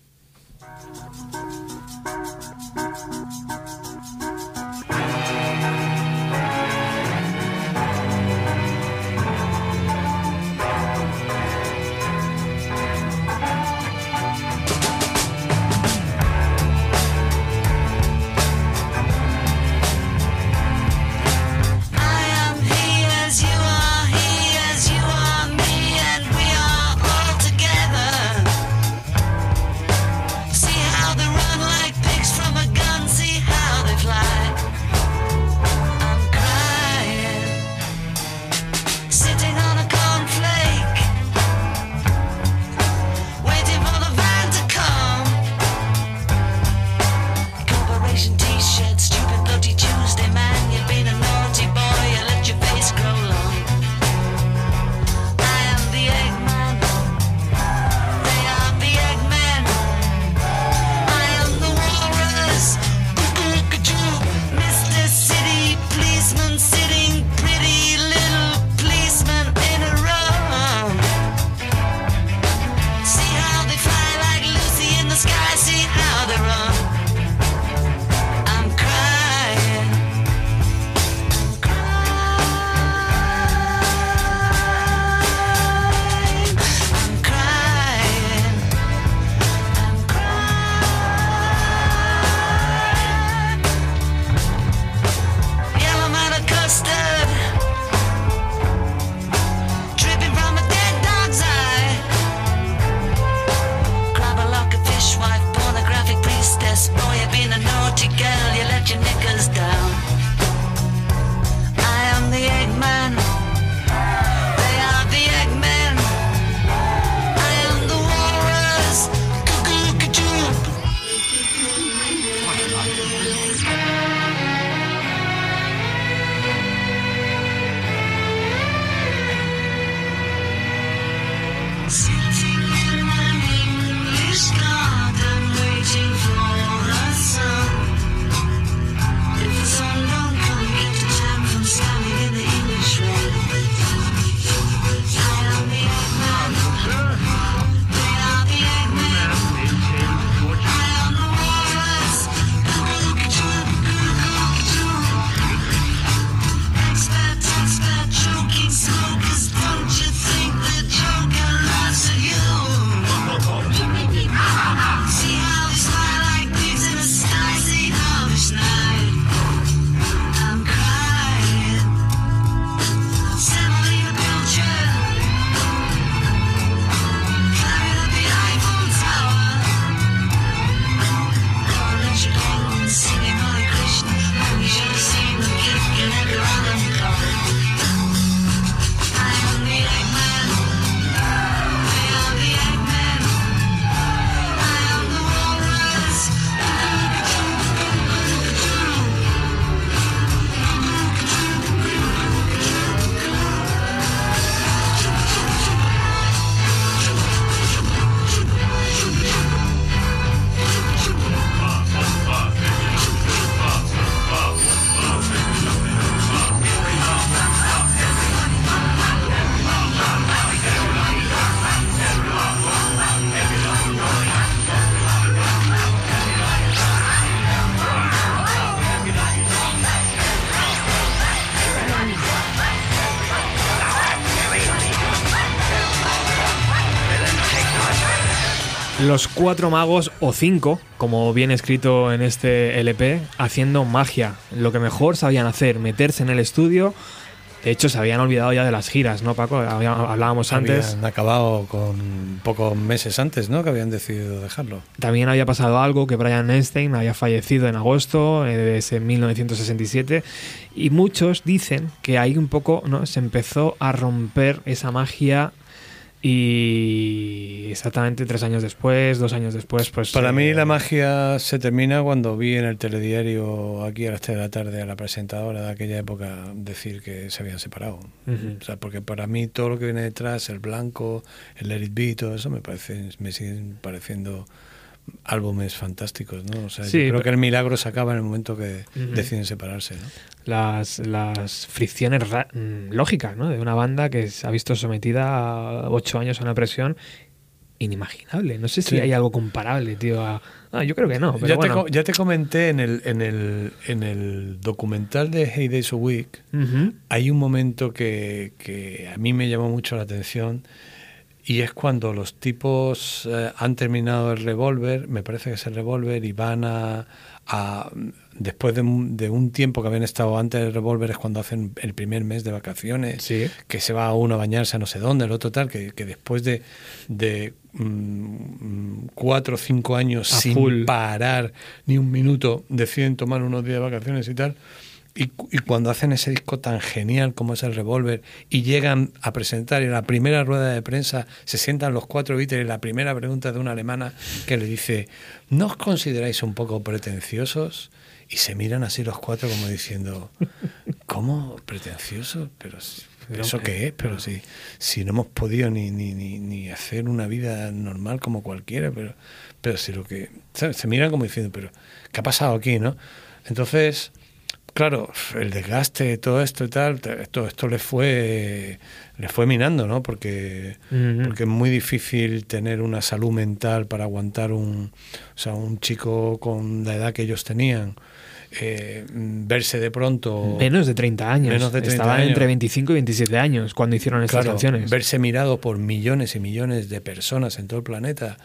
Los cuatro magos, o cinco, como viene escrito en este LP, haciendo magia. Lo que mejor sabían hacer, meterse en el estudio. De hecho, se habían olvidado ya de las giras, ¿no, Paco? Hablábamos antes. Habían acabado con pocos meses antes, ¿no? Que habían decidido dejarlo. También había pasado algo, que Brian Einstein había fallecido en agosto de ese 1967 y muchos dicen que ahí un poco ¿no? se empezó a romper esa magia y exactamente tres años después, dos años después, pues... Para eh, mí la magia se termina cuando vi en el telediario aquí a las 3 de la tarde a la presentadora de aquella época decir que se habían separado. Ujú. O sea, porque para mí todo lo que viene detrás, el blanco, el Let It Be, todo eso me parece, me siguen pareciendo álbumes fantásticos, ¿no? O sea, Sí, yo creo que el milagro se acaba en el momento que Ujú. deciden separarse, ¿no? las, las fricciones mm, lógicas ¿no? de una banda que se ha visto sometida a ocho años a una presión inimaginable. No sé si Sí. hay algo comparable, tío. a- Ah, yo creo que no, pero ya, bueno. te, ya te comenté en el, en, el, en el documental de Hey Days a Week, Ujú. hay un momento que, que a mí me llamó mucho la atención y es cuando los tipos eh, han terminado el revólver, me parece que es el revólver, y van a, a- después de un, de un tiempo que habían estado antes del revólver, es cuando hacen el primer mes de vacaciones, Sí. que se va uno a bañarse a no sé dónde, el otro tal, que, que después de, de mm, cuatro o cinco años A sin full. parar ni un minuto, deciden tomar unos días de vacaciones y tal. Y, cu- y cuando hacen ese disco tan genial como es el Revolver y llegan a presentar en la primera rueda de prensa, se sientan los cuatro Beatles y la primera pregunta de una alemana que le dice, ¿no os consideráis un poco pretenciosos? Y se miran así los cuatro como diciendo, ¿cómo pretenciosos? Pero, ¿eso qué es? Pero si, si no hemos podido ni, ni, ni, ni hacer una vida normal como cualquiera, pero, pero si lo que... ¿sabes? Se miran como diciendo, pero ¿qué ha pasado aquí, no? Entonces, claro, el desgaste, todo esto y tal, esto, esto le fue le fue minando, ¿no? Porque, porque es muy difícil tener una salud mental para aguantar un, o sea, un chico con la edad que ellos tenían, eh, verse de pronto Menos de 30 años. Menos de 30 Estaban años. entre 25 y 27 años cuando hicieron estas Claro, canciones. verse mirado por millones y millones de personas en todo el planeta,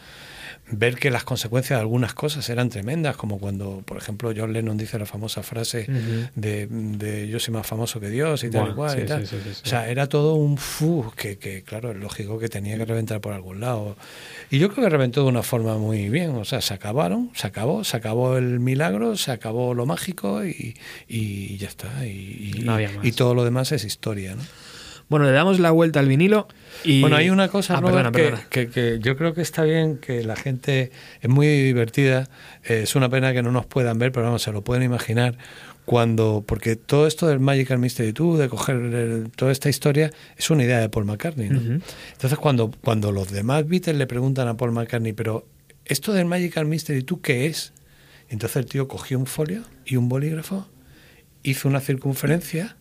ver que las consecuencias de algunas cosas eran tremendas, como cuando, por ejemplo, John Lennon dice la famosa frase de, de yo soy más famoso que Dios y tal y cual. sí, y tal. sí, sí. O sea, era todo un fu que, que, claro, es lógico que tenía que reventar por algún lado. Y yo creo que reventó de una forma muy bien. O sea, se acabaron, se acabó, se acabó el milagro, se acabó lo mágico y, y ya está. Y, No y todo lo demás es historia, ¿no? Bueno, le damos la vuelta al vinilo y... Bueno, hay una cosa, Ah, Robert, perdona, que, perdona. que- que yo creo que está bien, que la gente es muy divertida. Eh, es una pena que no nos puedan ver, pero vamos, se lo pueden imaginar. Cuando, porque todo esto del Magical Mystery Tour, de coger el- toda esta historia, es una idea de Paul McCartney. ¿no? Entonces, cuando, cuando los demás Beatles le preguntan a Paul McCartney, pero ¿esto del Magical Mystery Tour qué es? Entonces el tío cogió un folio y un bolígrafo, hizo una circunferencia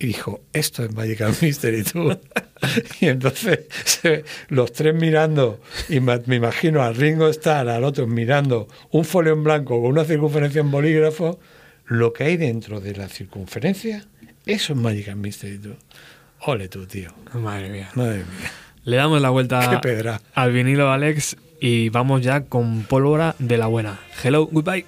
y dijo, esto es Magical *laughs* Mystery Tour. *laughs* y entonces se- los tres mirando, y me, me imagino a Ringo Starr, al otro mirando un folio en blanco con una circunferencia en bolígrafo, lo que hay dentro de la circunferencia, eso es Magical Mystery Tour. Ole tú, tío. Madre mía. Madre mía. Le damos la vuelta al vinilo, Alex, y vamos ya con pólvora de la buena. Hello, goodbye.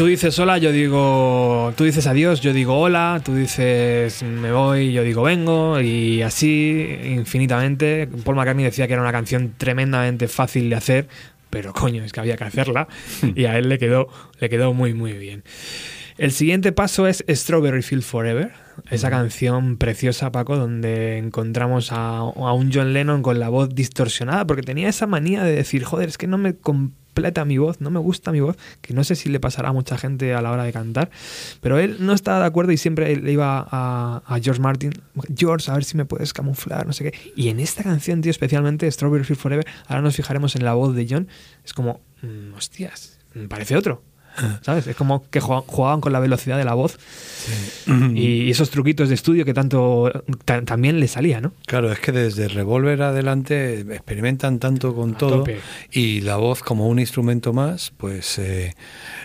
Tú dices hola, yo digo. Tú dices adiós, yo digo hola. Tú dices me voy, yo digo vengo. Y así infinitamente. Paul McCartney decía que era una canción tremendamente fácil de hacer. Pero coño, es que había que hacerla. *laughs* Y a él le quedó, le quedó muy, muy bien. El siguiente paso es Strawberry Field Forever, esa canción preciosa, Paco, donde encontramos a, a un John Lennon con la voz distorsionada, porque tenía esa manía de decir, joder, es que no me completa mi voz, no me gusta mi voz, que no sé si le pasará a mucha gente a la hora de cantar, pero él no estaba de acuerdo y siempre le iba a, a George Martin, George, a ver si me puedes camuflar, no sé qué. Y en esta canción, tío, especialmente Strawberry Field Forever, ahora nos fijaremos en la voz de John, es como, mm, hostias, parece otro. *clears throat* ¿Sabes? Es como que jug- jugaban con la velocidad de la voz y esos truquitos de estudio que tanto ta- también le salía, ¿no? Claro, es que desde Revolver adelante experimentan tanto con A todo tope. y la voz como un instrumento más, pues eh,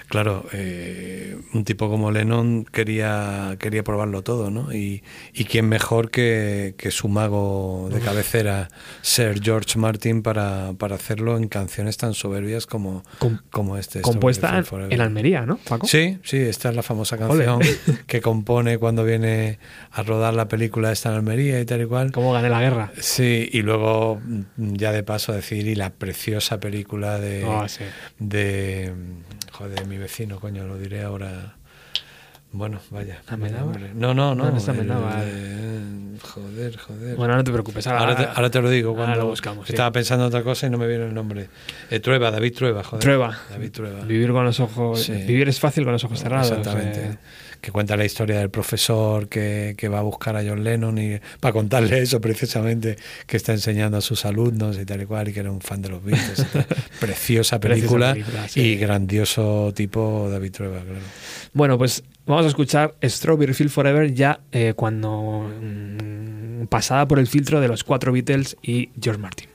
claro, eh, un tipo como Lennon quería, quería probarlo todo, ¿no? Y, y quién mejor que, que su mago de cabecera, Sir George Martin, para, para hacerlo en canciones tan soberbias como, Com- como este. Compuesta en Almería, ¿no, Paco? Sí, sí, esta es la famosa Ole. canción *laughs* que compone cuando viene a rodar la película esta en Almería y tal y cual. ¿Cómo gané la guerra? Sí, y luego mm, ya de paso decir, y la preciosa película de, Oh, sí. de mm, joder, mi vecino, coño, lo diré ahora. Bueno, vaya. ¿Amenábar? No, no, no. No, el joder, joder. Bueno, no te preocupes. Ahora, ahora, te, ahora te lo digo ahora cuando lo buscamos. sí. estaba pensando en otra cosa y no me viene el nombre. Eh, Trueba, David Trueba, joder. Trueba. David Trueba. Vivir con los ojos. Sí. Vivir es fácil con los ojos cerrados. Exactamente. eh. Que cuenta la historia del profesor que, que va a buscar a John Lennon y para contarle eso precisamente, que está enseñando a sus alumnos y tal y cual, y que era un fan de los Beatles. *laughs* Preciosa película, película, sí. y grandioso tipo David Trueba, claro. Bueno, pues vamos a escuchar Strawberry Field Forever ya eh, cuando mm, pasada por el filtro de los cuatro Beatles y George Martin.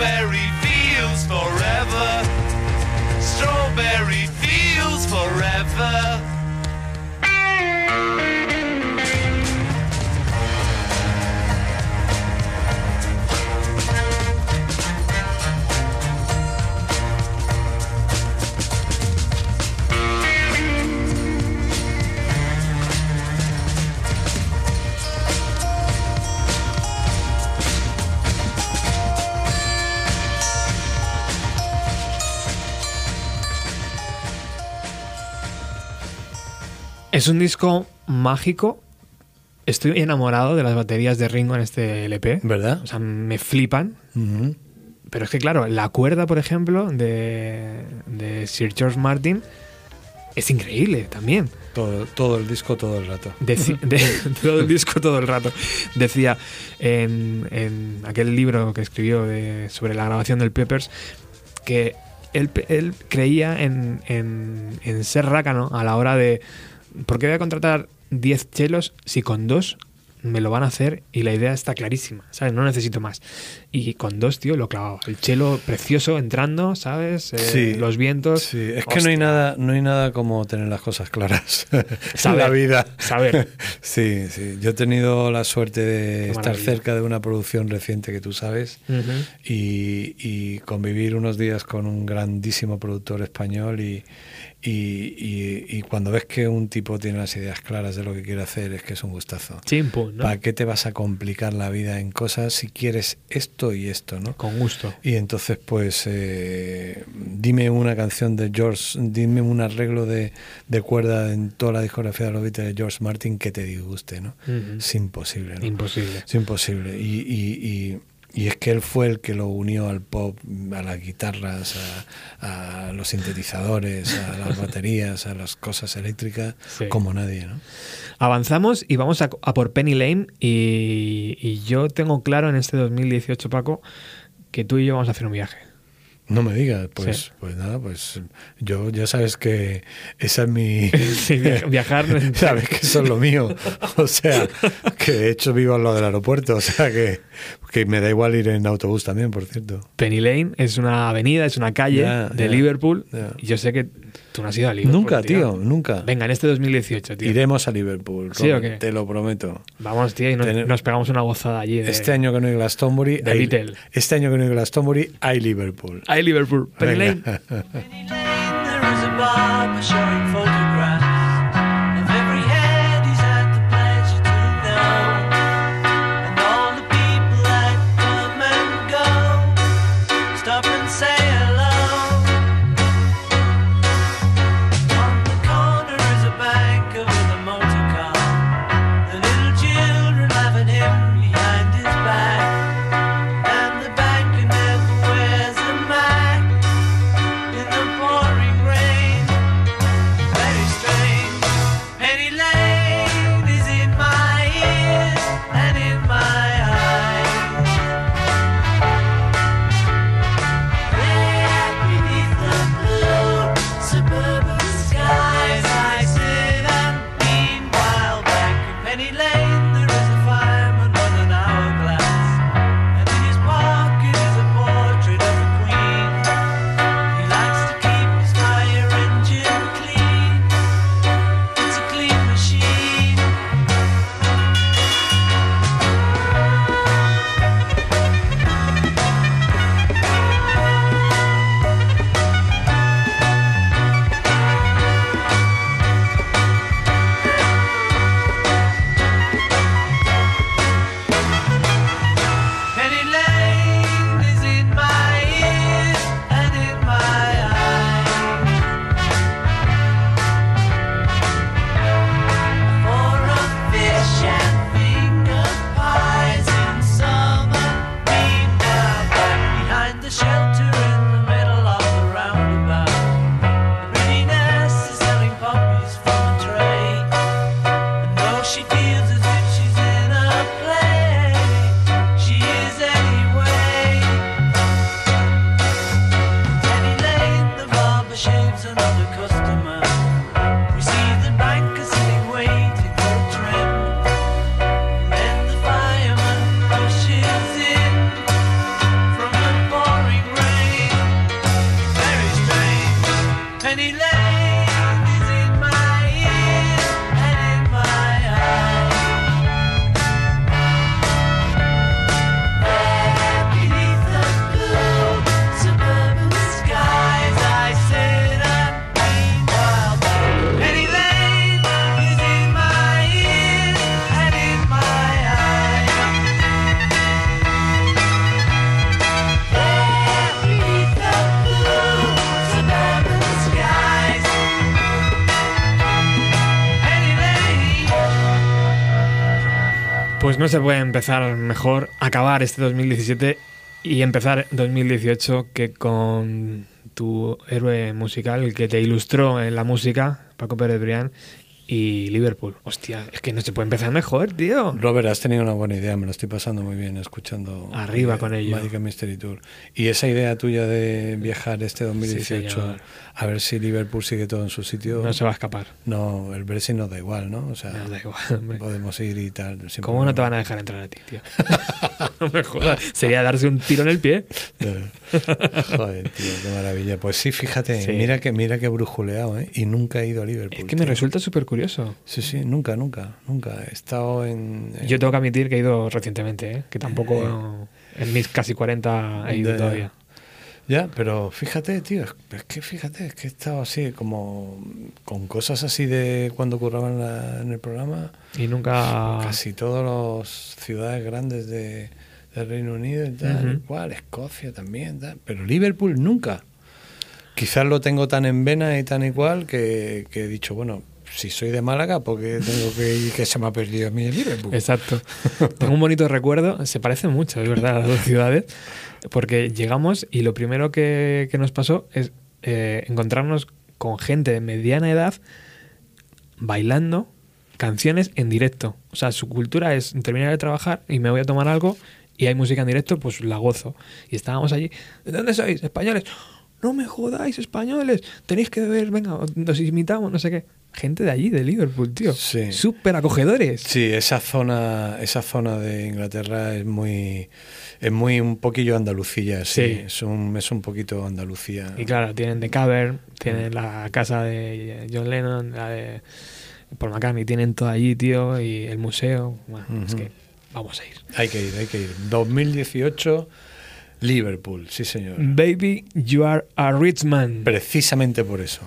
Strawberry Es un disco mágico. Estoy enamorado de las baterías de Ringo en este LP. ¿Verdad? O sea, me flipan. Pero es que, claro, la cuerda, por ejemplo, de, de Sir George Martin es increíble también. Todo, todo el disco, todo el rato. Deci- *laughs* de, todo el disco todo el rato. Decía en, en aquel libro que escribió de- sobre la grabación del Peppers que él, creía en, en- en ser rácano a la hora de. ¿Por qué voy a contratar 10 chelos si con dos me lo van a hacer y la idea está clarísima? ¿Sabes? No necesito más. Y con dos, tío, lo clavaba. El chelo precioso entrando, ¿sabes? Eh, Sí. Los vientos. Sí, es que no hay Hostia. nada, no hay nada como tener las cosas claras *laughs* en Saber. la vida. Saber. *laughs* Sí, sí. Yo he tenido la suerte de estar cerca de una producción reciente que tú sabes Ujú. y, y convivir unos días con un grandísimo productor español y, y, y- y cuando ves que un tipo tiene las ideas claras de lo que quiere hacer es que es un gustazo. Chimpum, ¿no? ¿Para qué te vas a complicar la vida en cosas si quieres esto y esto, no? Con gusto. Y entonces, pues, eh, dime una canción de George, dime un arreglo de, de cuerda en toda la discografía de los Beatles de George Martin que te disguste, ¿no? Es imposible, ¿no? Imposible. Es imposible. Y, y- y- es que él fue el que lo unió al pop, a las guitarras, a, a los sintetizadores, a las *laughs* baterías, a las cosas eléctricas, Sí. como nadie, ¿no? Avanzamos y vamos a, a por Penny Lane y, y yo tengo claro en este 2018, Paco, que tú y yo vamos a hacer un viaje. No me digas, pues, Sí. pues nada, pues yo ya sabes que esa es mi... *laughs* Sí, viajar. Sabes *laughs* que eso es lo mío. O sea, que de hecho vivo al lado del aeropuerto. O sea, que, que me da igual ir en autobús también, por cierto. Penny Lane es una avenida, es una calle Ya, de ya, Liverpool. ya. Y yo sé que tú no has ido a Liverpool. nunca, tío, nunca. Venga, en este 2018, tío. Iremos a Liverpool. ¿Sí o qué? Te lo prometo. Vamos, tío, y nos, Tener- nos pegamos una gozada allí. De, Este año que no hay Glastonbury, de hay, Beatle. este año que no hay Glastonbury, hay Liverpool. ¡Ay, Liverpool! Penny Venga. Lane. *laughs* Penny Lane, there is a no se puede empezar mejor, acabar este 2017 y empezar 2018 que con tu héroe musical, el que te ilustró en la música, Paco Pérez Brián, y Liverpool. Hostia, es que no se puede empezar mejor, tío. Robert, has tenido una buena idea, me lo estoy pasando muy bien escuchando Arriba eh, con ello. Magic Mystery Tour. Y esa idea tuya de viajar este 2018 señor. A ver si Liverpool sigue todo en su sitio. No se va a escapar. No, el Brexit nos da igual, ¿no? O sea, No, da igual, podemos ir y tal. ¿Cómo no te van a dejar entrar a ti, tío? *laughs* no me jodas. Sería darse un tiro en el pie. *laughs* Joder, tío, qué maravilla. Pues sí, fíjate, Sí. mira que mira que brujuleado, ¿eh? Y nunca he ido a Liverpool. Es que me tío. resulta súper curioso. Sí, sí, nunca, nunca, nunca. He estado en... en- Yo tengo que admitir que he ido recientemente, ¿eh? que tampoco en mis casi 40 he ido todavía. Ya, pero fíjate, tío, es, que fíjate, es que he estado así como con cosas así de cuando curraba en, la- en el programa, Y nunca... casi todas las ciudades grandes de, del Reino Unido y tal, y cual, Escocia también, tal, pero Liverpool nunca. Quizás lo tengo tan en vena y tan igual que, que he dicho, bueno, si soy de Málaga, porque tengo que ir que se me ha perdido a mí el? Exacto. Tengo un bonito recuerdo, se parecen mucho, es verdad, las dos ciudades, porque llegamos y lo primero que, que nos pasó es eh, encontrarnos con gente de mediana edad bailando canciones en directo. O sea, su cultura es terminar de trabajar y me voy a tomar algo y hay música en directo, pues la gozo. Y estábamos allí, ¿de dónde sois? Españoles. No me jodáis, españoles. Tenéis que beber, venga, nos imitamos, no sé qué. Gente de allí, de Liverpool, tío. Sí. Súper acogedores. Sí, esa zona, esa zona de Inglaterra es muy, es muy un poquillo Andalucía, sí, Sí. Es, un, es un poquito Andalucía. Y claro, tienen The Cavern, tienen la casa de John Lennon, la de Paul McCartney, tienen todo allí, tío, y el museo. Bueno, es que vamos a ir. Hay que ir, hay que ir. 2018, Liverpool, sí señor. Baby, you are a rich man. Precisamente por eso.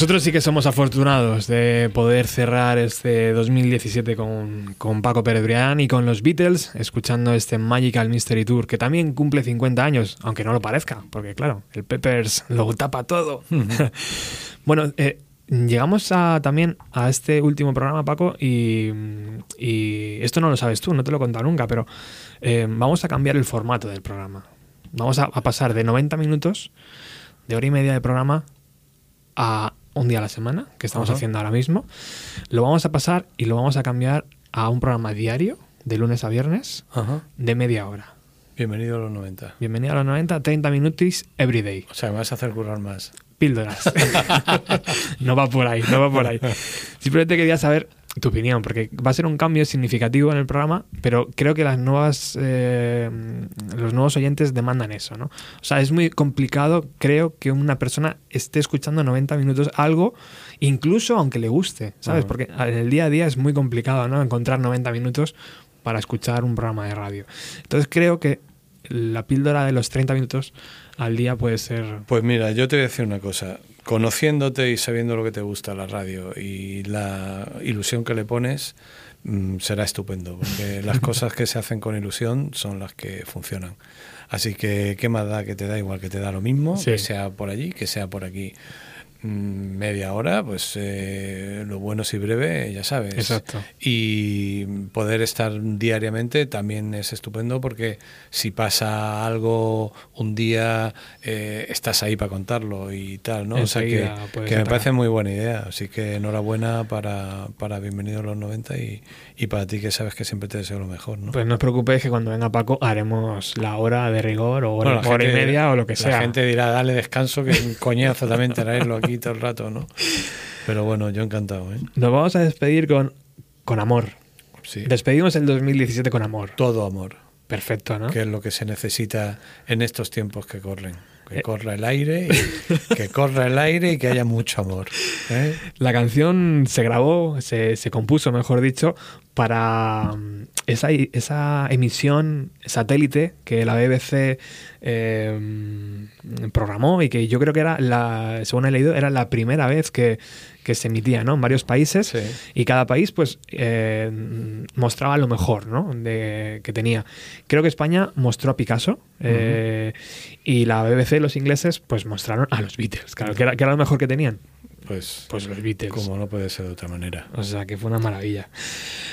Nosotros sí que somos afortunados de poder cerrar este 2017 con, con Paco Pérez Brián y con los Beatles, escuchando este Magical Mystery Tour, que también cumple 50 años, aunque no lo parezca, porque claro, el Peppers lo tapa todo. *laughs* bueno, eh, llegamos a, también a este último programa, Paco, y, y esto no lo sabes tú, no te lo he contado nunca, pero eh, vamos a cambiar el formato del programa. Vamos a, a pasar de 90 minutos, de hora y media de programa, a un día a la semana, que estamos Ajá. haciendo ahora mismo. Lo vamos a pasar y lo vamos a cambiar a un programa diario, de lunes a viernes, Ajá. de media hora. Bienvenido a los 90. Bienvenido a los 90, 30 minutos every day. O sea, me vas a hacer currar más. Píldoras. *laughs* no va por ahí, no va por ahí. Simplemente quería saber tu opinión, porque va a ser un cambio significativo en el programa, pero creo que las nuevas eh, los nuevos oyentes demandan eso, ¿no? O sea, es muy complicado, creo, que una persona esté escuchando 90 minutos algo, incluso aunque le guste, ¿sabes? Porque en el día a día es muy complicado, ¿no? Encontrar 90 minutos para escuchar un programa de radio. Entonces creo que la píldora de los 30 minutos al día puede ser Pues mira, yo te voy a decir una cosa. Conociéndote y sabiendo lo que te gusta la radio y la ilusión que le pones, mm, será estupendo, porque *laughs* las cosas que se hacen con ilusión son las que funcionan. Así que, ¿qué más da que te da igual que te da lo mismo, Sí. que sea por allí, que sea por aquí? Media hora, pues eh, lo bueno si breve, ya sabes. Exacto. Y poder estar diariamente también es estupendo porque si pasa algo un día, eh, estás ahí para contarlo y tal, ¿no? O sea que, me parece muy buena idea. Así que enhorabuena para, para Bienvenido a los 90 y, y para ti que sabes que siempre te deseo lo mejor, ¿no? Pues no os preocupéis que cuando venga Paco haremos la hora de rigor o hora, Bueno, la hora y media o lo que La sea. gente dirá, dale descanso, que es *laughs* un coñazo también traerlo aquí todo el rato, ¿no? Pero bueno, yo encantado, ¿eh? Nos vamos a despedir con, con amor. Sí. Despedimos el 2017 con amor. Todo amor, Perfecto, ¿no? que es lo que se necesita en estos tiempos que corren. Que corra el aire, y- *laughs* que corra el aire y que haya mucho amor. ¿eh? La canción se grabó, se, se compuso, mejor dicho, para mm, esa, esa emisión satélite que la BBC mm, programó y que yo creo que era, según he leído, era la primera vez que, que se emitía ¿no? en varios países Sí. y cada país pues eh, mostraba lo mejor ¿no? de, que tenía. Creo que España mostró a Picasso eh, y la BBC, los ingleses, pues mostraron a los Beatles, claro, que era, que era lo mejor que tenían. Pues, Pues los Beatles. como no puede ser de otra manera. O sea, que fue una maravilla.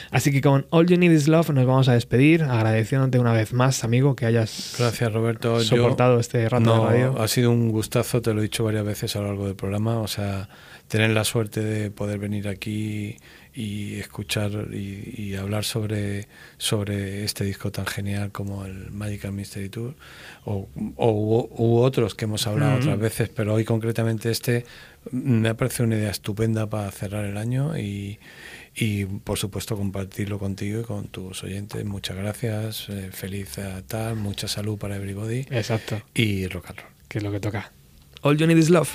Así que con All You Need Is Love nos vamos a despedir, agradeciéndote una vez más, amigo, que hayas Gracias, Roberto. Yo- soportado este rato No, de radio. ha sido un gustazo, te lo he dicho varias veces a lo largo del programa. O sea, tener la suerte de poder venir aquí y escuchar y, y hablar sobre, sobre este disco tan genial como el Magical Mystery Tour o, o u, u otros que hemos hablado Mm. otras veces, pero hoy concretamente este me ha parecido una idea estupenda para cerrar el año y, y por supuesto compartirlo contigo y con tus oyentes. Muchas gracias, eh, feliz eh, tal, mucha salud para everybody Exacto, y rock and roll. que es lo que toca. All You Need Is Love.